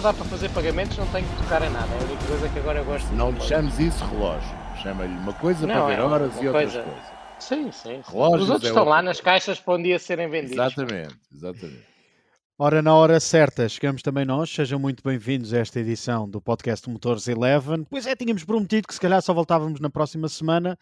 só dá para fazer pagamentos, não tenho que tocar em nada. É a única coisa que agora eu gosto Não lhe chames isso relógio. Chama-lhe uma coisa Não, para ver é horas e outras coisa- coisas. Sim, sim. sim. Relógios Os outros é estão outra lá nas caixas para um dia serem vendidos. Exatamente, exatamente. Ora, na hora certa, chegamos também nós. Sejam muito bem-vindos a esta edição do podcast Motores Eleven. Pois é, tínhamos prometido que se calhar só voltávamos na próxima semana,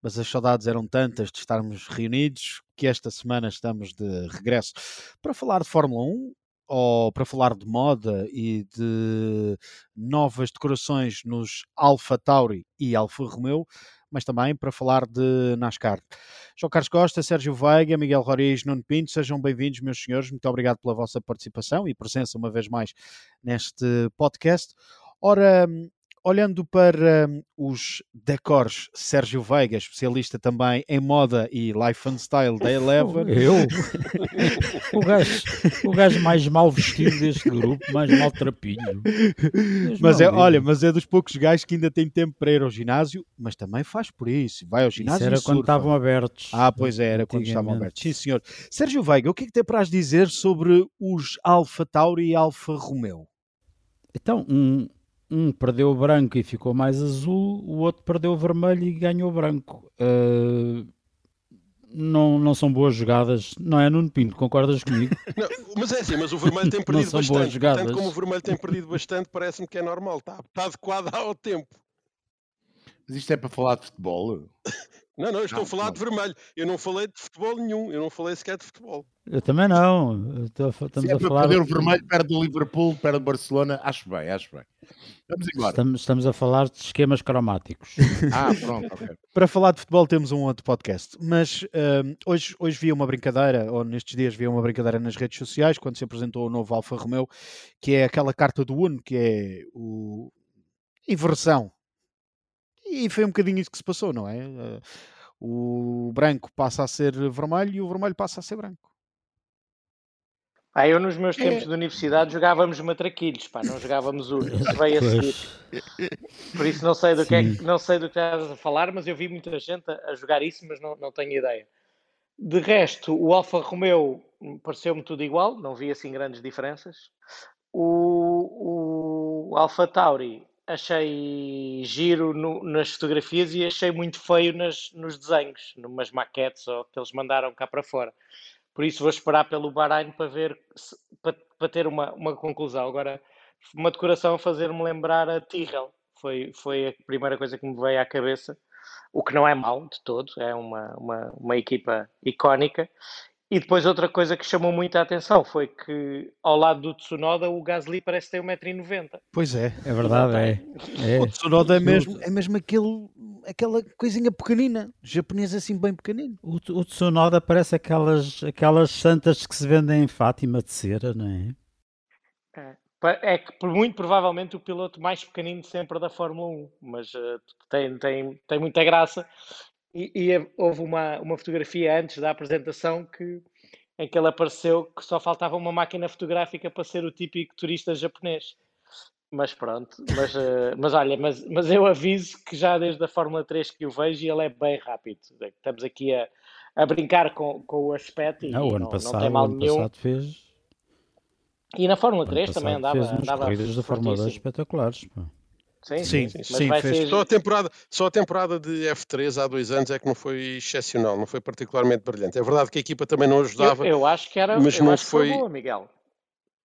mas as saudades eram tantas de estarmos reunidos que esta semana estamos de regresso para falar de Fórmula 1 ou para falar de moda e de novas decorações nos Alfa Tauri e Alfa Romeo, mas também para falar de NASCAR. João Carlos Costa, Sérgio Veiga, Miguel Roriz, Nuno Pinto, sejam bem-vindos, meus senhores. Muito obrigado pela vossa participação e presença uma vez mais neste podcast. Ora, olhando para hum, os decors, Sérgio Veiga, especialista também em moda e life and style da Eleven. Eu? o, gajo, o gajo mais mal vestido deste grupo, mais maltrapilho. Deus Mas é, olha, mas é dos poucos gajos que ainda tem tempo para ir ao ginásio, mas também faz por isso. Vai ao Isso ginásio era e quando estavam abertos. Ah, pois é, era quando estavam abertos. Sim, senhor. Sérgio Veiga, o que é que tem para as dizer sobre os Alfa Tauri e Alfa Romeo? Então, um, um perdeu o branco e ficou mais azul, o outro perdeu o vermelho e ganhou o branco. Ah, não, não são boas jogadas, não é, Nuno Pinto? Concordas comigo? Não, mas é assim, mas o vermelho tem perdido são boas bastante. jogadas. Portanto, como o vermelho tem perdido bastante, parece-me que é normal. Está, está adequado ao tempo. Mas isto é para falar de futebol? Não, não, eu estou Não, a falar não. de vermelho. Eu não falei de futebol nenhum. Eu não falei sequer de futebol. Eu também não. Eu estou Estamos Se é a para falar. perder o vermelho perto do Liverpool, perto do Barcelona, acho bem, acho bem. Vamos embora. Estamos, estamos a falar de esquemas cromáticos. Ah, pronto, ok. Para falar de futebol temos um outro podcast, mas hum, hoje, hoje vi uma brincadeira, ou nestes dias vi uma brincadeira nas redes sociais, quando se apresentou o novo Alfa Romeo, que é aquela carta do Uno, que é o inversão. E foi um bocadinho isso que se passou, não é? Uh, O branco passa a ser vermelho e o vermelho passa a ser branco. Ah, eu nos meus É. tempos de universidade jogávamos matraquilhos, pá, não jogávamos. Isso veio a seguir. Por isso não sei do que, é não sei do que estás a falar, mas eu vi muita gente a, a jogar isso, mas não, não tenho ideia. De resto, o Alfa Romeo pareceu-me tudo igual, não vi assim grandes diferenças. O, o Alfa Tauri achei giro no- nas fotografias e achei muito feio nas, nos desenhos, numas maquetes ou que eles mandaram cá para fora. Por isso vou esperar pelo Bahrein para ver, se- para, para ter uma, uma conclusão. Agora, uma decoração a fazer-me lembrar a Tyrrell. Foi, foi a primeira coisa que me veio à cabeça. O que não é mau de todo, é uma, uma, uma equipa icónica. E depois outra coisa que chamou muita atenção foi que ao lado do Tsunoda o Gasly parece ter 1,90m. Pois é. é verdade, é. é. O Tsunoda é mesmo, é mesmo aquele, aquela coisinha pequenina, japonês assim bem pequenino. O, o Tsunoda parece aquelas, aquelas santas que se vendem em Fátima de cera, não é? Pa- É que por muito provavelmente o piloto mais pequenino sempre da Fórmula 1, mas eh, tem, tem, tem muita graça. E, e houve uma, uma fotografia antes da apresentação que, em que ele apareceu que só faltava uma máquina fotográfica para ser o típico turista japonês. Mas pronto, mas, eh, mas olha, mas, mas eu aviso que já desde a Fórmula 3 que o vejo ele é bem rápido. Estamos aqui a, a brincar com, com o aspecto e Não, o ano não, não passado, tem o mal nenhum. passado fez. E na Fórmula o ano 3 também andava, fez umas andava corridas da Fórmula 2 fortíssimo. espetaculares. pá. Sim, Sim, sim, sim. Mas ser. Só a, temporada, só a temporada de F3 há dois anos é que não foi excepcional, não foi particularmente brilhante. É verdade que a equipa também não Eu, ajudava. eu acho que era. mas eu não acho que foi foi- boa, Miguel.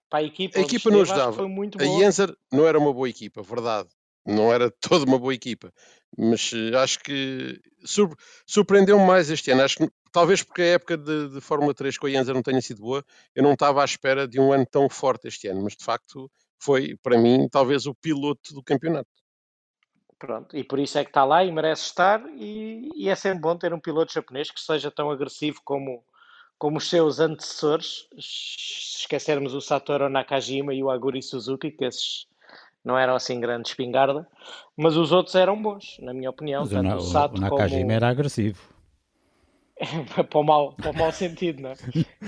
Para a equipa, A equipa não ajudava. foi muito A boa. Yenzer não era uma boa equipa, verdade. Não era toda uma boa equipa. Mas eh, acho que sur- surpreendeu-me mais este ano. Acho que talvez porque a época de, de Fórmula 3 com a Yenzer não tenha sido boa, eu não estava à espera de um ano tão forte este ano. Mas de facto foi, para mim, talvez o piloto do campeonato. Pronto, e por isso é que está lá e merece estar. E, e é sempre bom ter um piloto japonês que seja tão agressivo como, como os seus antecessores. Se esquecermos o Satoru Nakajima e o Aguri Suzuki, que esses não eram assim grandes espingarda, mas os outros eram bons, na minha opinião. Mas o, tanto o- Sato o Nakajima como... era agressivo. para, o mau, para o mau sentido, não é?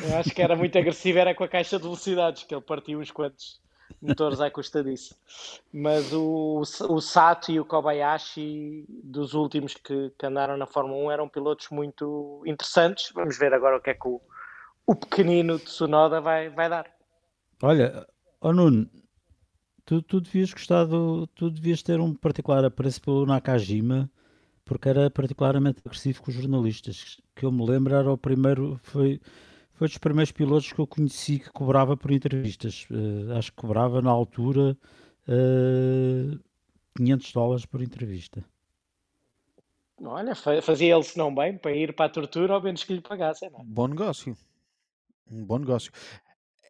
Eu acho que era muito agressivo, era com a caixa de velocidades, que ele partiu uns quantos motores à custa disso. Mas o, o Sato e o Kobayashi, dos últimos que, que andaram na Fórmula 1, eram pilotos muito interessantes. Vamos ver agora o que é que o, o pequenino Tsunoda vai, vai dar. Olha, oh Nuno, Tu, tu devias gostar do, tu devias ter um particular apreço pelo Nakajima, porque era particularmente agressivo com os jornalistas. Que eu me lembro era o primeiro, foi, foi dos primeiros pilotos que eu conheci que cobrava por entrevistas. Uh, acho que cobrava na altura uh, eh, 500 dólares por entrevista. Olha, fazia ele se não bem para ir para a tortura, ao menos que lhe pagassem. Não? É? Bom negócio. Um bom negócio.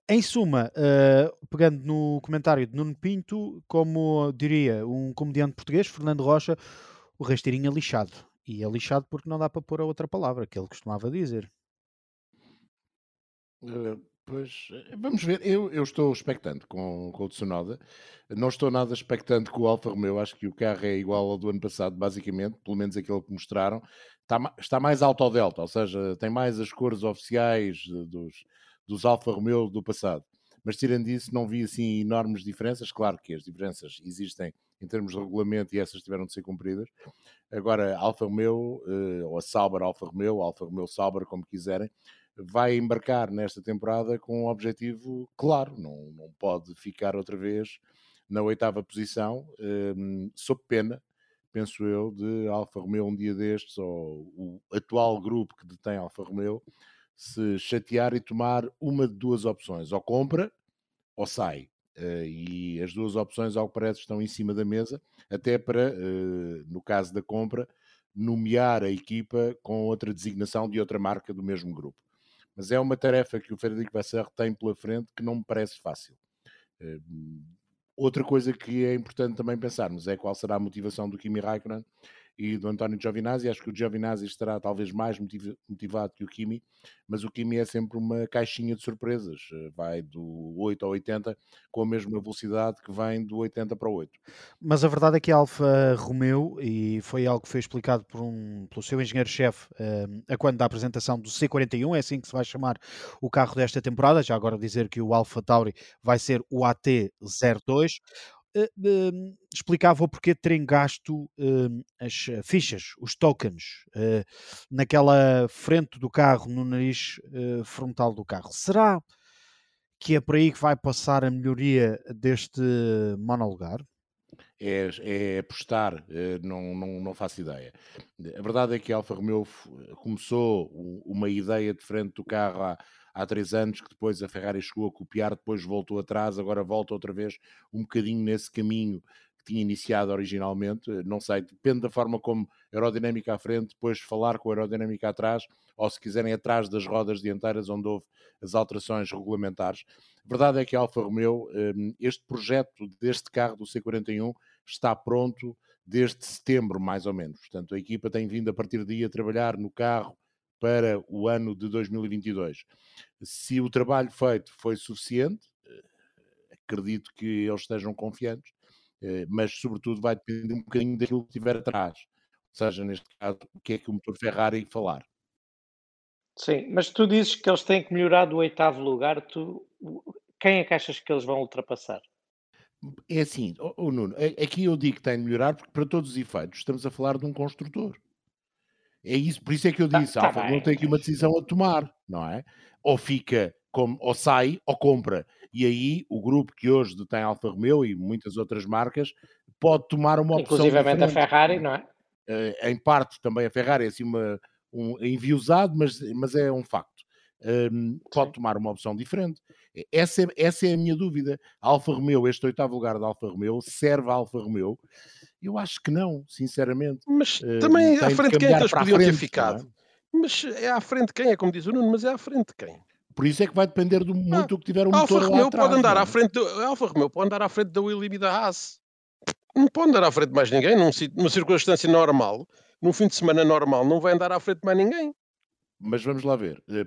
Em suma, uh, pegando no comentário de Nuno Pinto, como diria um comediante português, Fernando Rocha, o rasteirinho é lixado. E é lixado porque não dá para pôr a outra palavra que ele costumava dizer. Uh, pois, eh, vamos ver. Eu, eu estou expectante com, com o Tsunoda. Não estou nada expectante com o Alfa Romeo. Acho que o carro é igual ao do ano passado, basicamente, pelo menos aquele que mostraram. Está, está mais alto ao Delta, ou seja, tem mais as cores oficiais dos, dos Alfa Romeo do passado. Mas tirando isso, não vi assim enormes diferenças. Claro que as diferenças existem em termos de regulamento e essas tiveram de ser cumpridas. Agora, Alfa Romeo, eh, ou a Sauber Alfa Romeo, Alfa Romeo Sauber, como quiserem, vai embarcar nesta temporada com um objetivo claro. Não, não pode ficar outra vez na oitava posição, um, sob pena, penso eu, de Alfa Romeo um dia destes, ou o atual grupo que detém Alfa Romeo, se chatear e tomar uma de duas opções, ou compra ou sai. Uh, e as duas opções, ao que parece, estão em cima da mesa, até para, uh, no caso da compra, nomear a equipa com outra designação de outra marca do mesmo grupo. Mas é uma tarefa que o Frederico Vassar tem pela frente que não me parece fácil. Uh, outra coisa que é importante também pensarmos é qual será a motivação do Kimi Raikkonen e do António Giovinazzi. Acho que o Giovinazzi estará talvez mais motivado que o Kimi, mas o Kimi é sempre uma caixinha de surpresas. Eh, vai do 8 ao 80 com a mesma velocidade que vem do 80 para o 8. Mas a verdade é que a Alfa Romeo, e foi algo que foi explicado por um, pelo seu engenheiro-chefe uh, a quando da apresentação do C41, é assim que se vai chamar o carro desta temporada. Já agora dizer que o Alfa Tauri vai ser o AT02 uh, explicava o porquê de terem gasto uh, as fichas, os tokens, uh, naquela frente do carro, no nariz frontal do carro. Será que é por aí que vai passar a melhoria deste monolugar? É, é apostar, não, não, não faço ideia. A verdade é que a Alfa Romeo começou uma ideia de frente do carro há, há três anos, que depois a Ferrari chegou a copiar, depois voltou atrás, agora volta outra vez um bocadinho nesse caminho que tinha iniciado originalmente. Não sei, depende da forma como aerodinâmica à frente, depois falar com a aerodinâmica atrás, ou se quiserem atrás das rodas dianteiras, onde houve as alterações regulamentares. A verdade é que a Alfa Romeo, hum, este projeto deste carro do C41 está pronto desde setembro, mais ou menos. Portanto, a equipa tem vindo a partir daí a trabalhar no carro para o ano de 2022. Se o trabalho feito foi suficiente, eh, acredito que eles estejam confiantes, eh, mas sobretudo vai depender um bocadinho daquilo que tiver atrás. Ou seja, neste caso, o que é que o motor Ferrari falar. Sim, mas tu dizes que eles têm que melhorar do oitavo lugar, tu, quem é que achas que eles vão ultrapassar? É assim, oh Nuno, aqui eu digo que tem de melhorar porque para todos os efeitos estamos a falar de um construtor. É isso, por isso é que eu tá, disse, tá, Alfa não tem aqui uma decisão a tomar, não é? Ou fica, como, ou sai, ou compra. E aí o grupo que hoje detém Alfa Romeo e muitas outras marcas pode tomar uma opção Inclusivamente a Ferrari, não é? Uh, em parte também a Ferrari é assim uma, um enviosado, mas, mas é um facto. Um, pode tomar uma opção diferente. Essa é, essa é a minha dúvida. A Alfa Romeo, este oitavo lugar da Alfa Romeo, serve a Alfa Romeo eu acho que não, sinceramente. Mas uh, também à frente de quem é que eles podiam frente, ter é? ficado? É? Mas é à frente de quem? É como diz o Nuno, mas é à frente de quem? Por isso é que vai depender do, muito ah, do que tiver motor Alfa Romeo atrás, pode andar não? à frente do, Alfa Romeo pode andar à frente da William e da Haas. Não pode andar à frente de mais ninguém num, numa circunstância normal, num fim de semana normal, não vai andar à frente de mais ninguém. Mas vamos lá ver, eh,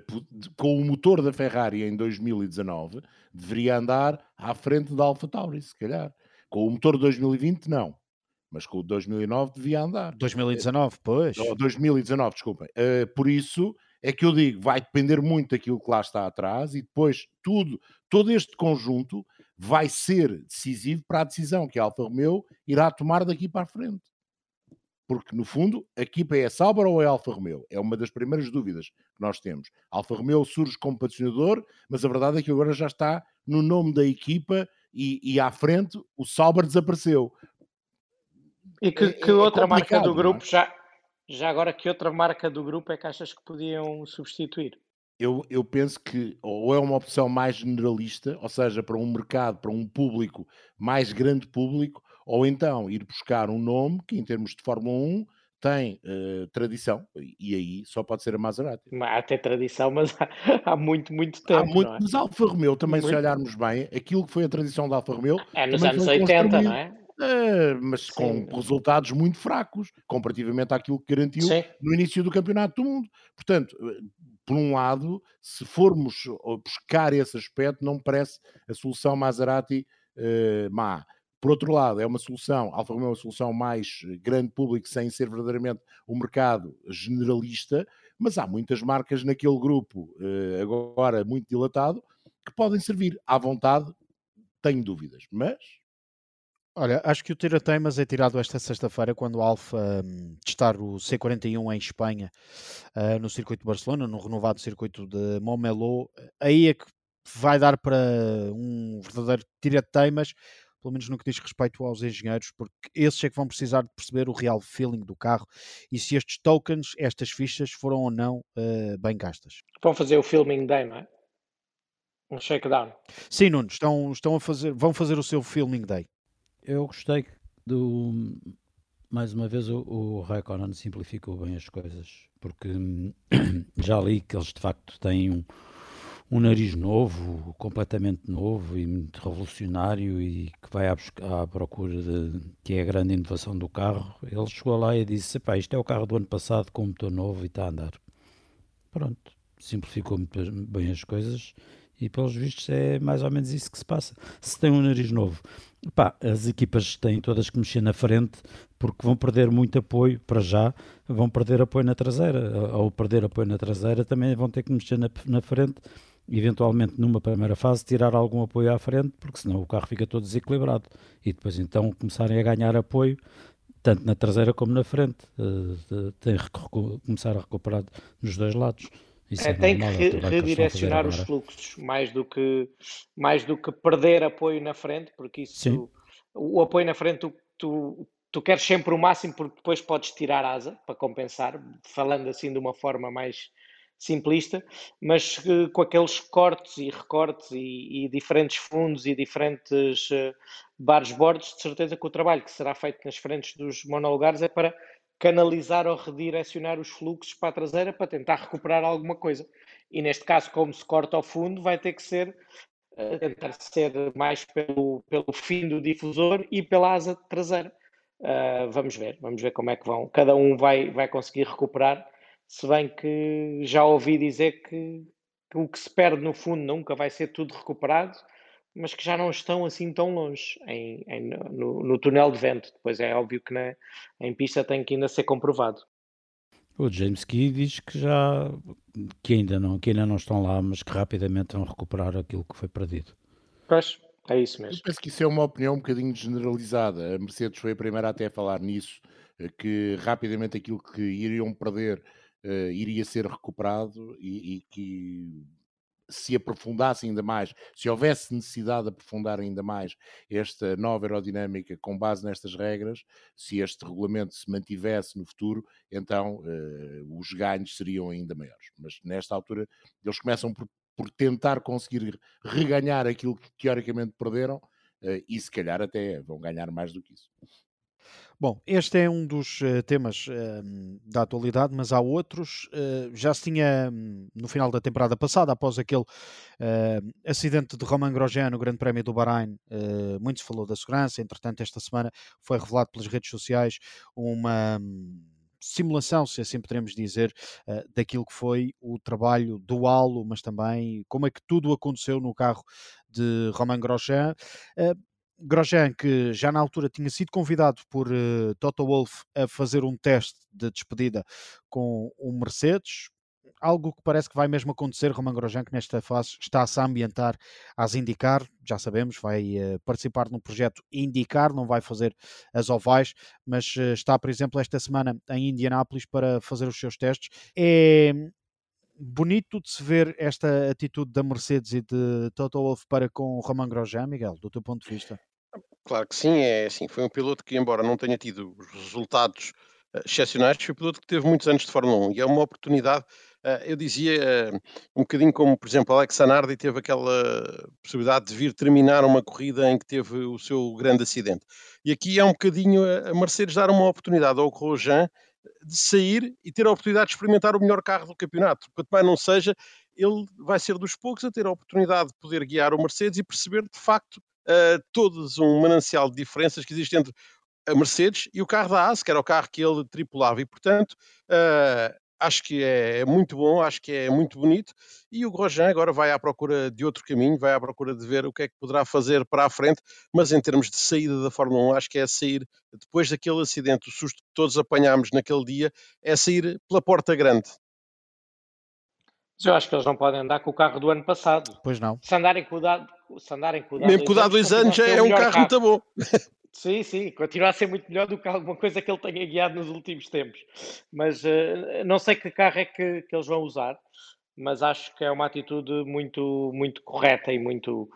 com o motor da Ferrari em 2019, deveria andar à frente da Alfa Tauri, se calhar. Com o motor de 2020, não mas com o 2009 devia andar. 2019, pois. Ou 2019, desculpem. Uh, por isso é que eu digo, vai depender muito daquilo que lá está atrás e depois tudo, todo este conjunto vai ser decisivo para a decisão que a Alfa Romeo irá tomar daqui para a frente. Porque, no fundo, a equipa é a Sauber ou é a Alfa Romeo? É uma das primeiras dúvidas que nós temos. A Alfa Romeo surge como patrocinador, mas a verdade é que agora já está no nome da equipa e, e à frente o Sauber desapareceu. E que, É- que é outra marca do é? grupo já, já agora que outra marca do grupo é que achas que podiam substituir? Eu, eu penso que ou é uma opção mais generalista, ou seja, para um mercado, para um público mais grande público, ou então ir buscar um nome que, em termos de Fórmula 1, tem eh, tradição, e- aí só pode ser a Maserati. Há até tradição, mas há, há muito, muito tempo, Há muito, é? mas a Alfa Romeo também, se Muito. olharmos bem, aquilo que foi a tradição da Alfa Romeo, É nos anos foi 80, construído, não é? Eh, mas com Sim. resultados muito fracos, comparativamente àquilo que garantiu Sim. no início do Campeonato do Mundo. Portanto, eh, por um lado, se formos eh, buscar esse aspecto, não me parece a solução Maserati eh, má. Por outro lado, é uma solução, Alfa Romeo é uma solução mais grande público, sem ser verdadeiramente um mercado generalista, mas há muitas marcas naquele grupo, eh, agora muito dilatado, que podem servir à vontade, tenho dúvidas, mas Olha, acho que o Tira Teimas é tirado esta sexta-feira quando a Alfa hum, testar o C41 em Espanha, ah, no circuito de Barcelona, no renovado circuito de Montmeló. Aí é que vai dar para um verdadeiro Tira Teimas, pelo menos no que diz respeito aos engenheiros, porque esses é que vão precisar de perceber o real feeling do carro e se estes tokens, estas fichas, foram ou não ah, bem gastas. Vão fazer o filming day, não é? Um shakedown. Sim, Nuno, estão, estão a fazer, vão fazer o seu filming day. Eu gostei do. Mais uma vez, o, o Raikkonen simplificou bem as coisas, porque hum, já li que eles de facto têm um, um nariz novo, completamente novo e muito revolucionário e que vai à, à procura de que é a grande inovação do carro. Ele chegou lá e disse: isto é o carro do ano passado com motor novo e está a andar. Pronto, simplificou muito bem as coisas e pelos vistos é mais ou menos isso que se passa. Se tem um nariz novo, pá, as equipas têm todas que mexer na frente porque vão perder muito apoio para já, vão perder apoio na traseira. Ao perder apoio na traseira também vão ter que mexer na, na frente, eventualmente numa primeira fase tirar algum apoio à frente, porque senão o carro fica todo desequilibrado. E depois então começarem a ganhar apoio tanto na traseira como na frente. Eh, tem que começar a recuperar nos dois lados. É, é tem que normal, re- que fazer redirecionar os fluxos mais do que mais do que perder apoio na frente, porque isso o apoio na frente tu, tu, tu queres sempre o máximo porque depois podes tirar asa para compensar, falando assim de uma forma mais simplista, mas eh, com aqueles cortes e recortes e, e diferentes fundos e diferentes eh, bares bordos, de certeza que o trabalho que será feito nas frentes dos monolugares é para canalizar ou redirecionar os fluxos para a traseira para tentar recuperar alguma coisa. E neste caso, como se corta ao fundo, vai ter que ser eh, tentar ser mais pelo, pelo fim do difusor e pela asa traseira. Uh, vamos ver, vamos ver como é que vão. Cada um vai, vai conseguir recuperar, se bem que já ouvi dizer que, que o que se perde no fundo nunca vai ser tudo recuperado, mas que já não estão assim tão longe em, em- no, no túnel de vento. Depois é óbvio que na, em pista tem que ainda ser comprovado. O James Key diz que já que ainda não, que ainda não estão lá, mas que rapidamente vão recuperar aquilo que foi perdido. Pois, é isso Eu mesmo. penso que isso é uma opinião um bocadinho generalizada. A Mercedes foi a primeira até a falar nisso, eh, que rapidamente aquilo que iriam perder eh, iria ser recuperado e, e que se aprofundasse ainda mais, se houvesse necessidade de aprofundar ainda mais esta nova aerodinâmica com base nestas regras, se este regulamento se mantivesse no futuro, então eh, os ganhos seriam ainda maiores. Mas nesta altura eles começam por, por tentar conseguir reganhar aquilo que teoricamente perderam eh, e se calhar até vão ganhar mais do que isso. Bom, este é um dos eh, temas eh, da atualidade, mas há outros. Eh, já se tinha hum, no final da temporada passada, após aquele eh, acidente de Romain Grosjean no Grande Prémio do Bahrein, eh, muito se falou da segurança. Entretanto, esta semana foi revelado pelas redes sociais uma hum, simulação, se assim podemos dizer, eh, daquilo que foi o trabalho do halo, mas também como é que tudo aconteceu no carro de Romain Grosjean. Eh, Grosjean, que já na altura tinha sido convidado por eh, Toto Wolff a fazer um teste de despedida com o Mercedes, algo que parece que vai mesmo acontecer. Romain Grosjean, que nesta fase está-se a ambientar às IndyCar, já sabemos, vai eh, participar num projeto IndyCar, não vai fazer as ovais, mas eh, está, por exemplo, esta semana em Indianápolis para fazer os seus testes. É bonito de se ver esta atitude da Mercedes e de Toto Wolff para com o Romain Grosjean, Miguel, do teu ponto de vista? Claro que sim, é assim, foi um piloto que, embora não tenha tido os resultados uh, excepcionais, foi um piloto que teve muitos anos de Fórmula 1 e é uma oportunidade, uh, eu dizia, uh, um bocadinho como, por exemplo, Alex Zanardi teve aquela possibilidade de vir terminar uma corrida em que teve o seu grande acidente. E aqui é um bocadinho a Mercedes dar uma oportunidade ao Grosjean de sair e ter a oportunidade de experimentar o melhor carro do campeonato. Quanto mais não seja, ele vai ser dos poucos a ter a oportunidade de poder guiar o Mercedes e perceber de facto uh, todos um manancial de diferenças que existe entre a Mercedes e o carro da AS, que era o carro que ele tripulava, e portanto uh, acho que é, é, muito bom, acho que é muito bonito, e o Grosjean agora vai à procura de outro caminho, vai à procura de ver o que é que poderá fazer para a frente, mas em termos de saída da Fórmula 1, acho que é sair, depois daquele acidente, o susto que todos apanhámos naquele dia, é sair pela porta grande. Eu acho que eles não podem andar com o carro do ano passado. Pois não. Se andarem com o dado, se andarem com o dado Mesmo com o dado dois anos, já é um carro, carro muito bom. Sim, sim, continua a ser muito melhor do que alguma coisa que ele tenha guiado nos últimos tempos. Mas uh, não sei que carro é que, que eles vão usar, mas acho que é uma atitude muito, muito correta e muito,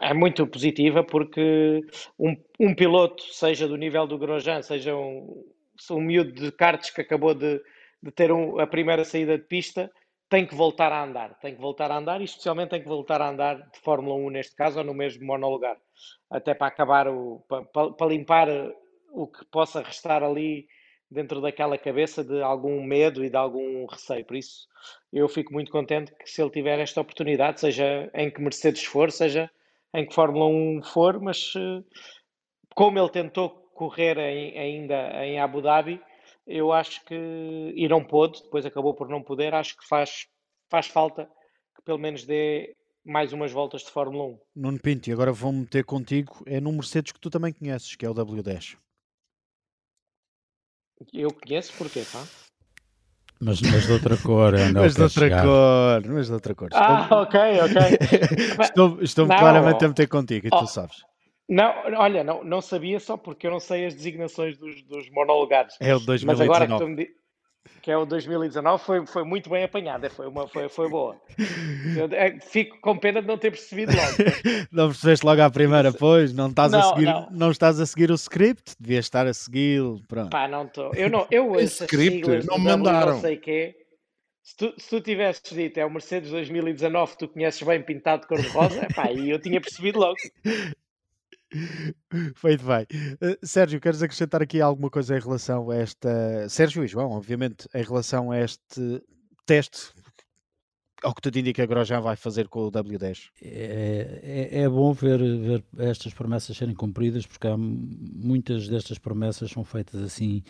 é muito positiva, porque um, um piloto, seja do nível do Grosjean, seja um, um miúdo de karts que acabou de, de ter um, a primeira saída de pista, tem que voltar a andar, tem que voltar a andar e especialmente tem que voltar a andar de Fórmula 1 neste caso ou no mesmo monolugar, até para acabar o para, para limpar o que possa restar ali dentro daquela cabeça de algum medo e de algum receio. Por isso, eu fico muito contente que se ele tiver esta oportunidade, seja em que Mercedes for, seja em que Fórmula 1 for, mas eh, como ele tentou correr em, ainda em Abu Dhabi, eu acho que e não pôde, depois acabou por não poder, acho que faz, faz falta que pelo menos dê mais umas voltas de Fórmula 1. Nuno Pinto, e agora vou meter contigo, é num Mercedes que tu também conheces, que é o W10. Eu conheço porquê, pá? Mas, mas de outra cor, é mas de outra chegar. cor, mas de outra cor. Ah, estou... ok, ok. estou, estou claramente a meter contigo, e oh, tu sabes. Não, olha, não, não sabia só porque eu não sei as designações dos, dos monolugares. É o 2019. Mas agora que, me, que é o 2019 foi, foi muito bem apanhada, foi, uma, foi, foi boa. Eu, é, fico com pena de não ter percebido logo. não percebeste logo à primeira, pois? Não estás, não, a seguir, não. não. estás a seguir o script? Devias estar a segui-lo. Pá, não estou. Eu não, eu Esse script não mandaram. Não sei quê. Se tu, se tu tivesses dito é o Mercedes 2019, tu conheces bem pintado de cor-de-rosa, pá, e eu tinha percebido logo. Feito bem. Uh, Sérgio, queres acrescentar aqui alguma coisa em relação a esta. Sérgio e João, obviamente, em relação a este teste, ao que tudo indica, agora já vai fazer com o W10? É, é, é bom ver, ver estas promessas serem cumpridas, porque há muitas destas promessas são feitas assim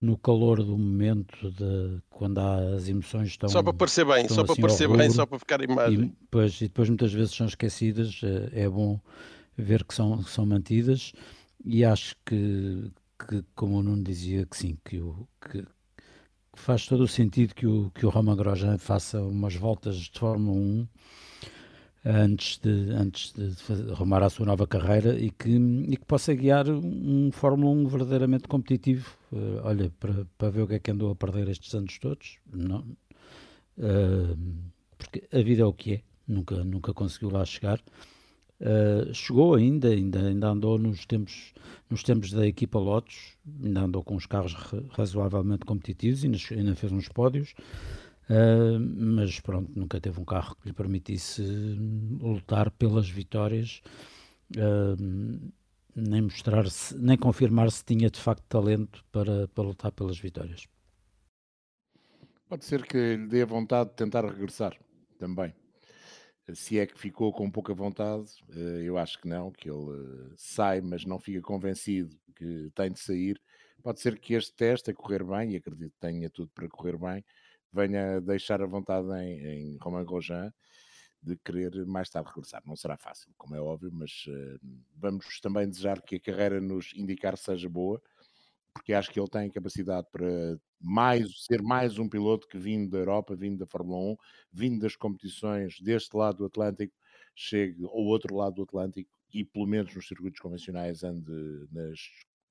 no calor do momento de quando há as emoções estão só para parecer bem só para assim parecer bem só para ficar imagem e, depois, e depois muitas vezes são esquecidas é, é bom ver que são, são mantidas e acho que, que, como o Nuno dizia, que sim, que, o, que, que faz todo o sentido que o, que o Romain Grosjean faça umas voltas de Fórmula 1 antes de, antes de arrumar a sua nova carreira e que, e que possa guiar um Fórmula 1 verdadeiramente competitivo. Uh, olha, para, para ver o que é que andou a perder estes anos todos, não. Uh, porque a vida é o que é, nunca, nunca conseguiu lá chegar. Uh, chegou ainda, ainda, ainda andou nos tempos, nos tempos da equipa Lotus, ainda andou com os carros razoavelmente competitivos e ainda, ainda fez uns pódios, uh, mas pronto, nunca teve um carro que lhe permitisse lutar pelas vitórias, uh, nem mostrar nem confirmar se tinha de facto talento para, para lutar pelas vitórias. Pode ser que lhe dê vontade de tentar regressar também se é que ficou com pouca vontade, eh, eu acho que não, que ele eh, sai, mas não fica convencido que tem de sair. Pode ser que este teste a correr bem, e acredito que tenha tudo para correr bem, venha deixar a vontade em, em Romain Grosjean de querer mais tarde regressar. Não será fácil, como é óbvio, mas uh, vamos também desejar que a carreira nos indicar seja boa porque acho que ele tem capacidade para mais, ser mais um piloto que vindo da Europa, vindo da Fórmula 1, vindo das competições deste lado do Atlântico, chegue ao outro lado do Atlântico e pelo menos nos circuitos convencionais ande nas,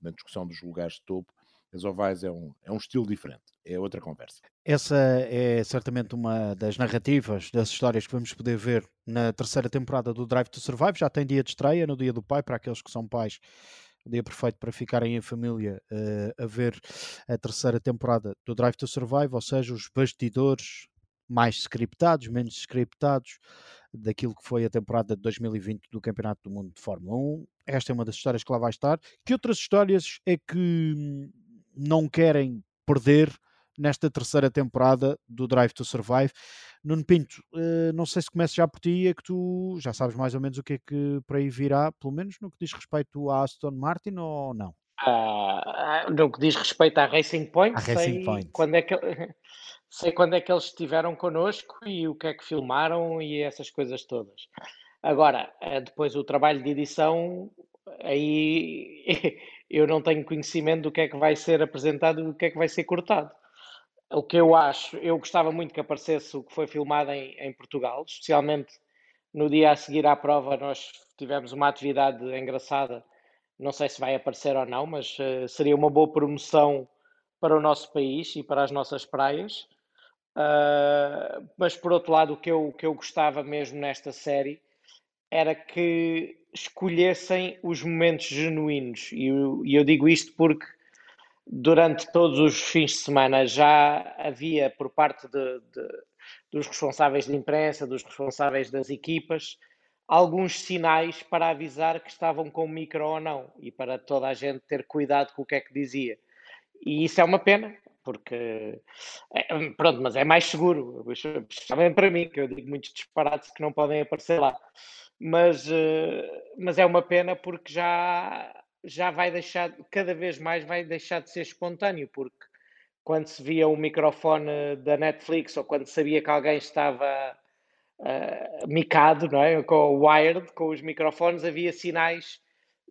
na discussão dos lugares de topo As ovais é um, é um estilo diferente, é outra conversa. Essa é certamente uma das narrativas, das histórias que vamos poder ver na terceira temporada do Drive to Survive. Já tem dia de estreia, no dia do pai, para aqueles que são pais. O dia perfeito para ficarem em família uh, a ver a terceira temporada do Drive to Survive, ou seja, os bastidores mais scriptados, menos scriptados daquilo que foi a temporada de 2020 do Campeonato do Mundo de Fórmula 1. Esta é uma das histórias que lá vai estar. Que outras histórias é que não querem perder nesta terceira temporada do Drive to Survive? Nuno Pinto, uh, não sei se começo já por ti, é que tu já sabes mais ou menos o que é que por aí virá, pelo menos no que diz respeito à Aston Martin ou não? Uh, no que diz respeito à Racing Point, à Racing Point. quando é que sei quando é que eles estiveram connosco e o que é que filmaram e essas coisas todas. Agora, eh, depois o trabalho de edição, aí eu não tenho conhecimento do que é que vai ser apresentado e do que é que vai ser cortado. O que eu acho, eu gostava muito que aparecesse o que foi filmado em, em Portugal, especialmente no dia a seguir à prova, nós tivemos uma atividade engraçada. Não sei se vai aparecer ou não, mas uh, seria uma boa promoção para o nosso país e para as nossas praias. Uh, mas por outro lado, o que eu, o que eu gostava mesmo nesta série era que escolhessem os momentos genuínos. E eu, e eu digo isto porque durante todos os fins de semana já havia por parte de, de, dos responsáveis de imprensa, dos responsáveis das equipas, alguns sinais para avisar que estavam com micro ou não e para toda a gente ter cuidado com o que é que dizia. E isso é uma pena, porque é, pronto, mas é mais seguro, especialmente para mim, que eu digo muitos disparates que não podem aparecer lá. Mas, eh, mas é uma pena porque já, já vai deixar, cada vez mais vai deixar de ser espontâneo, porque quando se via o microfone da Netflix ou quando sabia que alguém estava uh, micado, não é? com o wired, com os microfones, havia sinais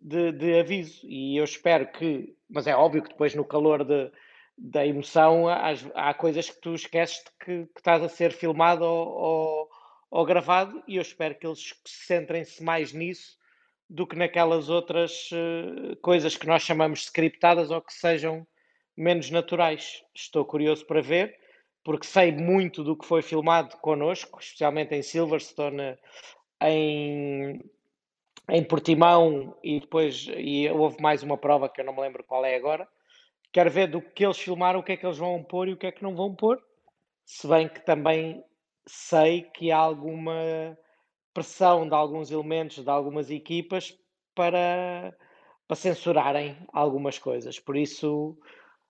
de, de aviso. E eu espero que, mas é óbvio que depois no calor de, da emoção, há, há coisas que tu esqueces que, que estás a ser filmado ou, ou, ou, gravado, e eu espero que eles centrem-se mais nisso do que naquelas outras uh, coisas que nós chamamos scriptadas ou que sejam menos naturais. Estou curioso para ver, porque sei muito do que foi filmado connosco, especialmente em Silverstone, em, em Portimão, e depois e houve mais uma prova que eu não me lembro qual é agora Quero ver do que eles filmaram, o que é que eles vão pôr e o que é que não vão pôr. Se bem que também sei que há alguma pressão de alguns elementos de algumas equipas para, para censurarem algumas coisas. Por isso,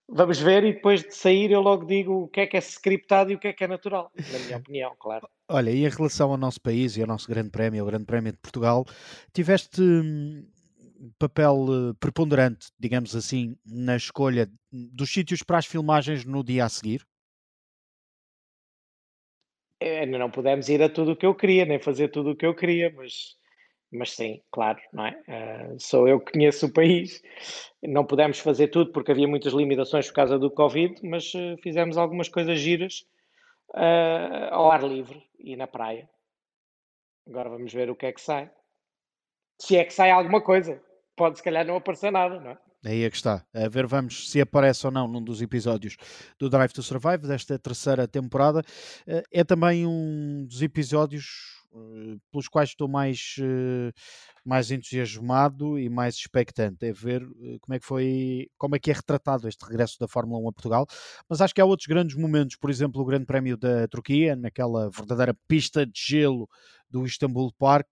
vamos ver e depois de sair eu logo digo o que é que é scriptado e o que é que é natural, na minha opinião, claro. Olha, e em relação ao nosso país e ao nosso grande prémio, ao grande prémio de Portugal, tiveste hum, papel eh, preponderante, digamos assim, na escolha dos sítios para as filmagens no dia a seguir? É, não pudemos ir a tudo o que eu queria, nem fazer tudo o que eu queria, mas, mas sim, claro, não é? Uh, sou eu que conheço o país. Não pudemos fazer tudo porque havia muitas limitações por causa do Covid, mas uh, fizemos algumas coisas giras uh, ao ar livre e na praia. Agora vamos ver o que é que sai. Se é que sai alguma coisa pode se calhar não aparecer nada, não é? Aí é que está. A ver, vamos se aparece ou não num dos episódios do Drive to Survive desta terceira temporada. Eh, é também um dos episódios eh, pelos quais estou mais, eh, mais entusiasmado e mais expectante. É ver como é que foi, como é que é retratado este regresso da Fórmula 1 a Portugal. Mas acho que há outros grandes momentos, por exemplo, o Grande Prémio da Turquia, naquela verdadeira pista de gelo do Istanbul Park.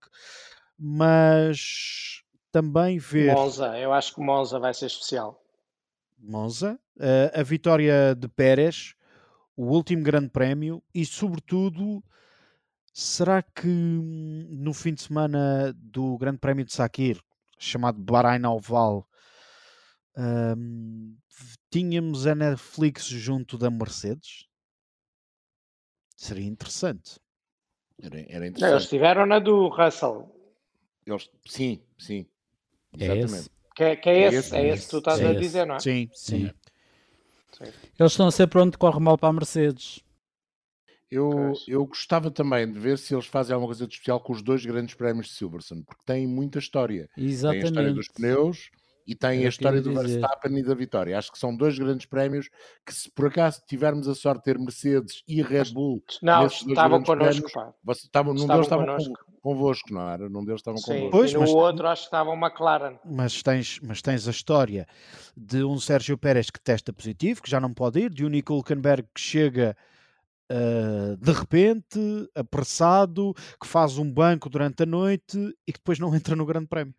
Mas também ver. Monza, eu acho que Monza vai ser especial. Monza, uh, a vitória de Pérez, o último grande prémio e, sobretudo, será que hum, no fim de semana do grande prémio de Sakir, chamado Bahrein Oval, um, tínhamos a Netflix junto da Mercedes? Seria interessante. Era, era interessante. eles tiveram na do Russell. Eles, sim, sim. É Exatamente. Que, é, que é, é, esse, esse, é esse que tu estás é a dizer, não é? Sim, sim. sim. Eles estão a ser pronto corre mal para a Mercedes. Eu, eu gostava também de ver se eles fazem alguma coisa de especial com os dois grandes prémios de Silverstone, porque têm muita história. Exatamente. Tem a história dos pneus e tem a eu ia história do dizer. Verstappen e da vitória. Acho que são dois grandes prémios que, se por acaso tivermos a sorte de ter Mercedes e Red Bull, Não, estavam grandes connosco, prémios, pá. vocês estavam, num Estavam deles estavam connosco. Con- convosco, não era? Num deles estavam Sim, convosco. Pois, e no mas- outro acho que estava uma McLaren. Mas tens, mas tens a história de um Sérgio Pérez que testa positivo, que já não pode ir, de um Nico Hülkenberg que chega ah, de repente, apressado, que faz um banco durante a noite e que depois não entra no Grande Prémio.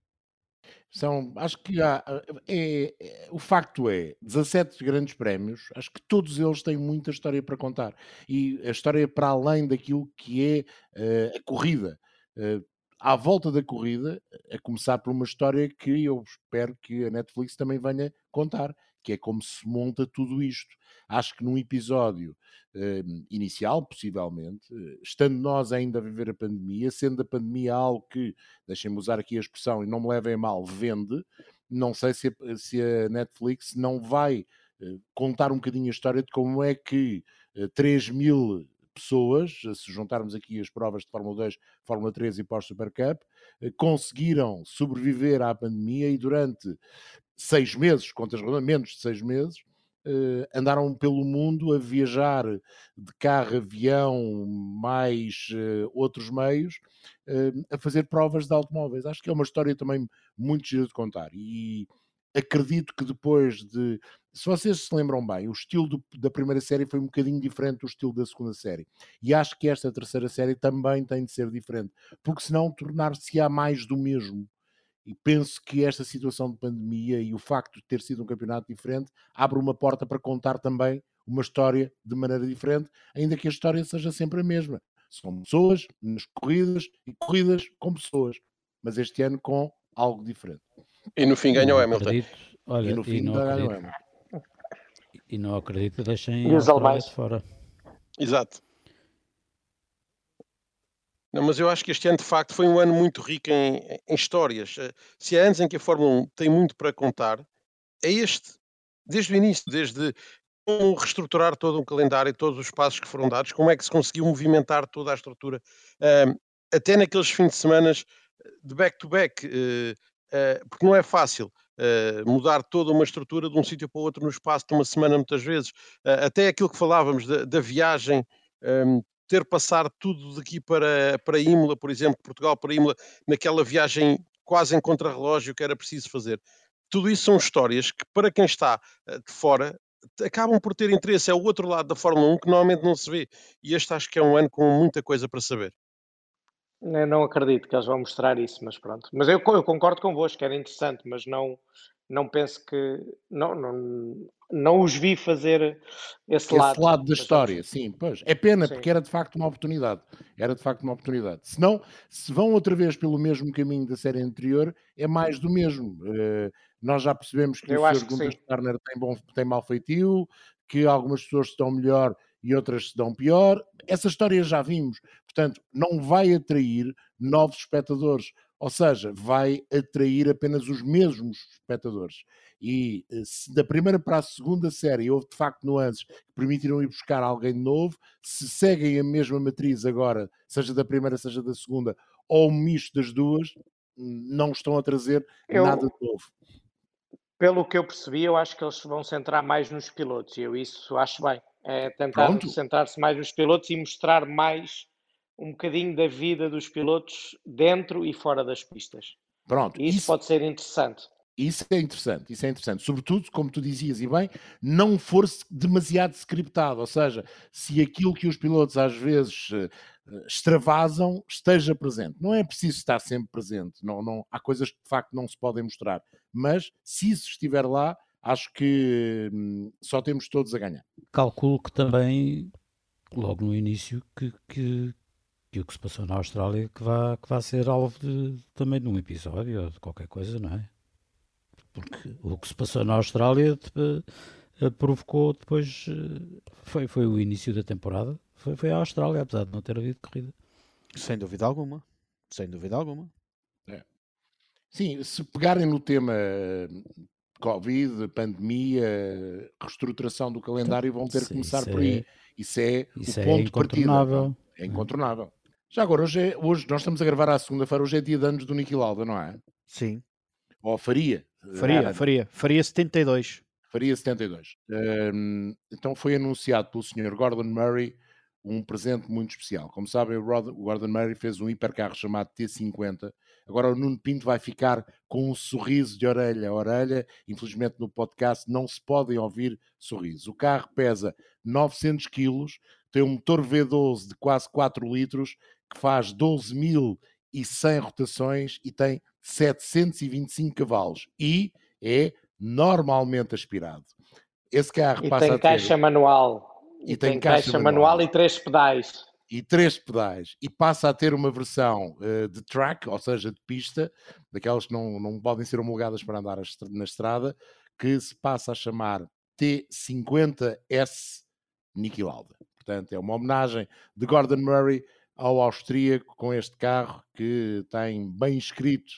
São, acho que há, é, é- o facto é, 17 grandes prémios, acho que todos eles têm muita história para contar. E a história para além daquilo que é eh, a corrida. Eh, à volta da corrida, a começar por uma história que eu espero que a Netflix também venha contar, que é como se monta tudo isto. Acho que num episódio eh, inicial, possivelmente, eh, estando nós ainda a viver a pandemia, sendo a pandemia algo que deixem-me usar aqui a expressão e não me levem mal, vende. Não sei se a, se a Netflix não vai contar um bocadinho a história de como é que eh, 3 mil pessoas, eh, se juntarmos aqui as provas de Fórmula 2, Fórmula 3 e pós-Super Cup, eh, conseguiram sobreviver à pandemia e durante seis meses, contas menos de seis meses, eh, andaram pelo mundo a viajar de carro, avião, mais outros meios, a fazer provas de automóveis. Acho que é uma história também muito gira de contar. E acredito que depois de. Se vocês se lembram bem, o estilo do- da primeira série foi um bocadinho diferente do estilo da segunda série. E acho que esta terceira série também tem de ser diferente, porque senão tornar-se-á mais do mesmo. E penso que esta situação de pandemia e o facto de ter sido um campeonato diferente abre uma porta para contar também uma história de maneira diferente, ainda que a história seja sempre a mesma. São pessoas nas corridas e corridas com pessoas, mas este ano com algo diferente. E no fim ganha o Hamilton. acredito, olha, e no fim não da acredito, Hamilton. E não acredito que deixem E os alemães? de fora. Exato. Não, mas eu acho que este ano, de facto, foi um ano muito rico em, em histórias. Eh, Se há anos em que a Fórmula 1 tem muito para contar, é este. Desde o início, desde como reestruturar todo um calendário, todos os passos que foram dados, como é que se conseguiu movimentar toda a estrutura, Ahm, até naqueles fins de semana de back-to-back, eh, eh, porque não é fácil eh, mudar toda uma estrutura de um sítio para o outro no espaço de uma semana, muitas vezes. Eh, até aquilo que falávamos da, da viagem, ahm, ter passar tudo daqui para, para Imola, por exemplo, Portugal para Imola, naquela viagem quase em contrarrelógio que era preciso fazer. Tudo isso são histórias que, para quem está eh, de fora, acabam por ter interesse. É o outro lado da Fórmula 1 que normalmente não se vê. E este acho que é um ano com muita coisa para saber. Eu não acredito que eles vão mostrar isso, mas pronto. Mas eu, eu concordo convosco, que era interessante, mas não, não penso que. Não, não, não os vi fazer esse, Esse lado. lado, da história, sim, pois. É pena, Sim. porque era de facto uma oportunidade. Era de facto uma oportunidade. Se não, se vão outra vez pelo mesmo caminho da série anterior, é mais do mesmo. Eh, nós já percebemos que Eu o Sr. Gunter sim. Starner tem, bom, tem mau feitio, que algumas pessoas dão melhor e outras se dão pior. Essa história já vimos. Portanto, não vai atrair novos espectadores. Ou seja, vai atrair apenas os mesmos espectadores. E eh, se da primeira para a segunda série houve de facto nuances que permitiram ir buscar alguém novo, se seguem a mesma matriz agora, seja da primeira, seja da segunda, ou um misto das duas, hum, não estão a trazer Eu- nada de novo. Pelo que eu percebi, eu acho que eles vão centrar mais nos pilotos e eu isso acho bem. É tentar centrar-se mais nos pilotos e mostrar mais um bocadinho da vida dos pilotos dentro e fora das pistas. Pronto, isso, isso, pode ser interessante. Isso é interessante, isso é interessante. Sobretudo, como tu dizias e bem, não for demasiado scriptado, ou seja, se aquilo que os pilotos às vezes eh, eh, extravasam esteja presente. Não é preciso estar sempre presente, não, não, há coisas que de facto não se podem mostrar, mas se isso estiver lá, acho que hum, só temos todos a ganhar. Calculo que também, logo no início, que, que, que o que se passou na Austrália que vai, que vai ser alvo de, também de um episódio ou de qualquer coisa, não é? Porque o que se passou na Austrália de- eh, provocou depois, eh, foi, foi o início da temporada, foi, foi a Austrália, apesar de não ter havido corrida. Sem dúvida alguma. Sem dúvida alguma. Sim, se pegarem no tema eh, Covid, pandemia, reestruturação do calendário, vão ter que começar por aí. é- Isso é Isso o é ponto de partida. incontornável. É incontornável. Já agora, hoje, é, hoje nós estamos a gravar à segunda-feira, hoje é dia de anos do Niki Lauda, não é? Sim. Ou faria Faria, Era- faria. Faria 72. faria 72. Hum, então foi anunciado pelo Sr. Gordon Murray um presente muito especial. Como sabem, o Gordon Murray fez um hipercarro chamado T50. Agora o Nuno Pinto vai ficar com um sorriso de orelha a orelha. Infelizmente no podcast não se podem ouvir sorrisos. O carro pesa 900 quilos, tem um motor V12 de quase 4 litros que faz 12.100 rotações e tem 725 cavalos e é normalmente aspirado. Esse carro E passa tem a ter caixa manual. E E, tem tem, caixa caixa, manual. manual. e três pedais. e três pedais e passa a ter uma versão eh, de track, ou seja, de pista, daquelas que não, não podem ser homologadas para andar na estrada, que se passa a chamar T50S Niki Lauda. Portanto, é uma homenagem de Gordon Murray ao austríaco com este carro que tem bem escrito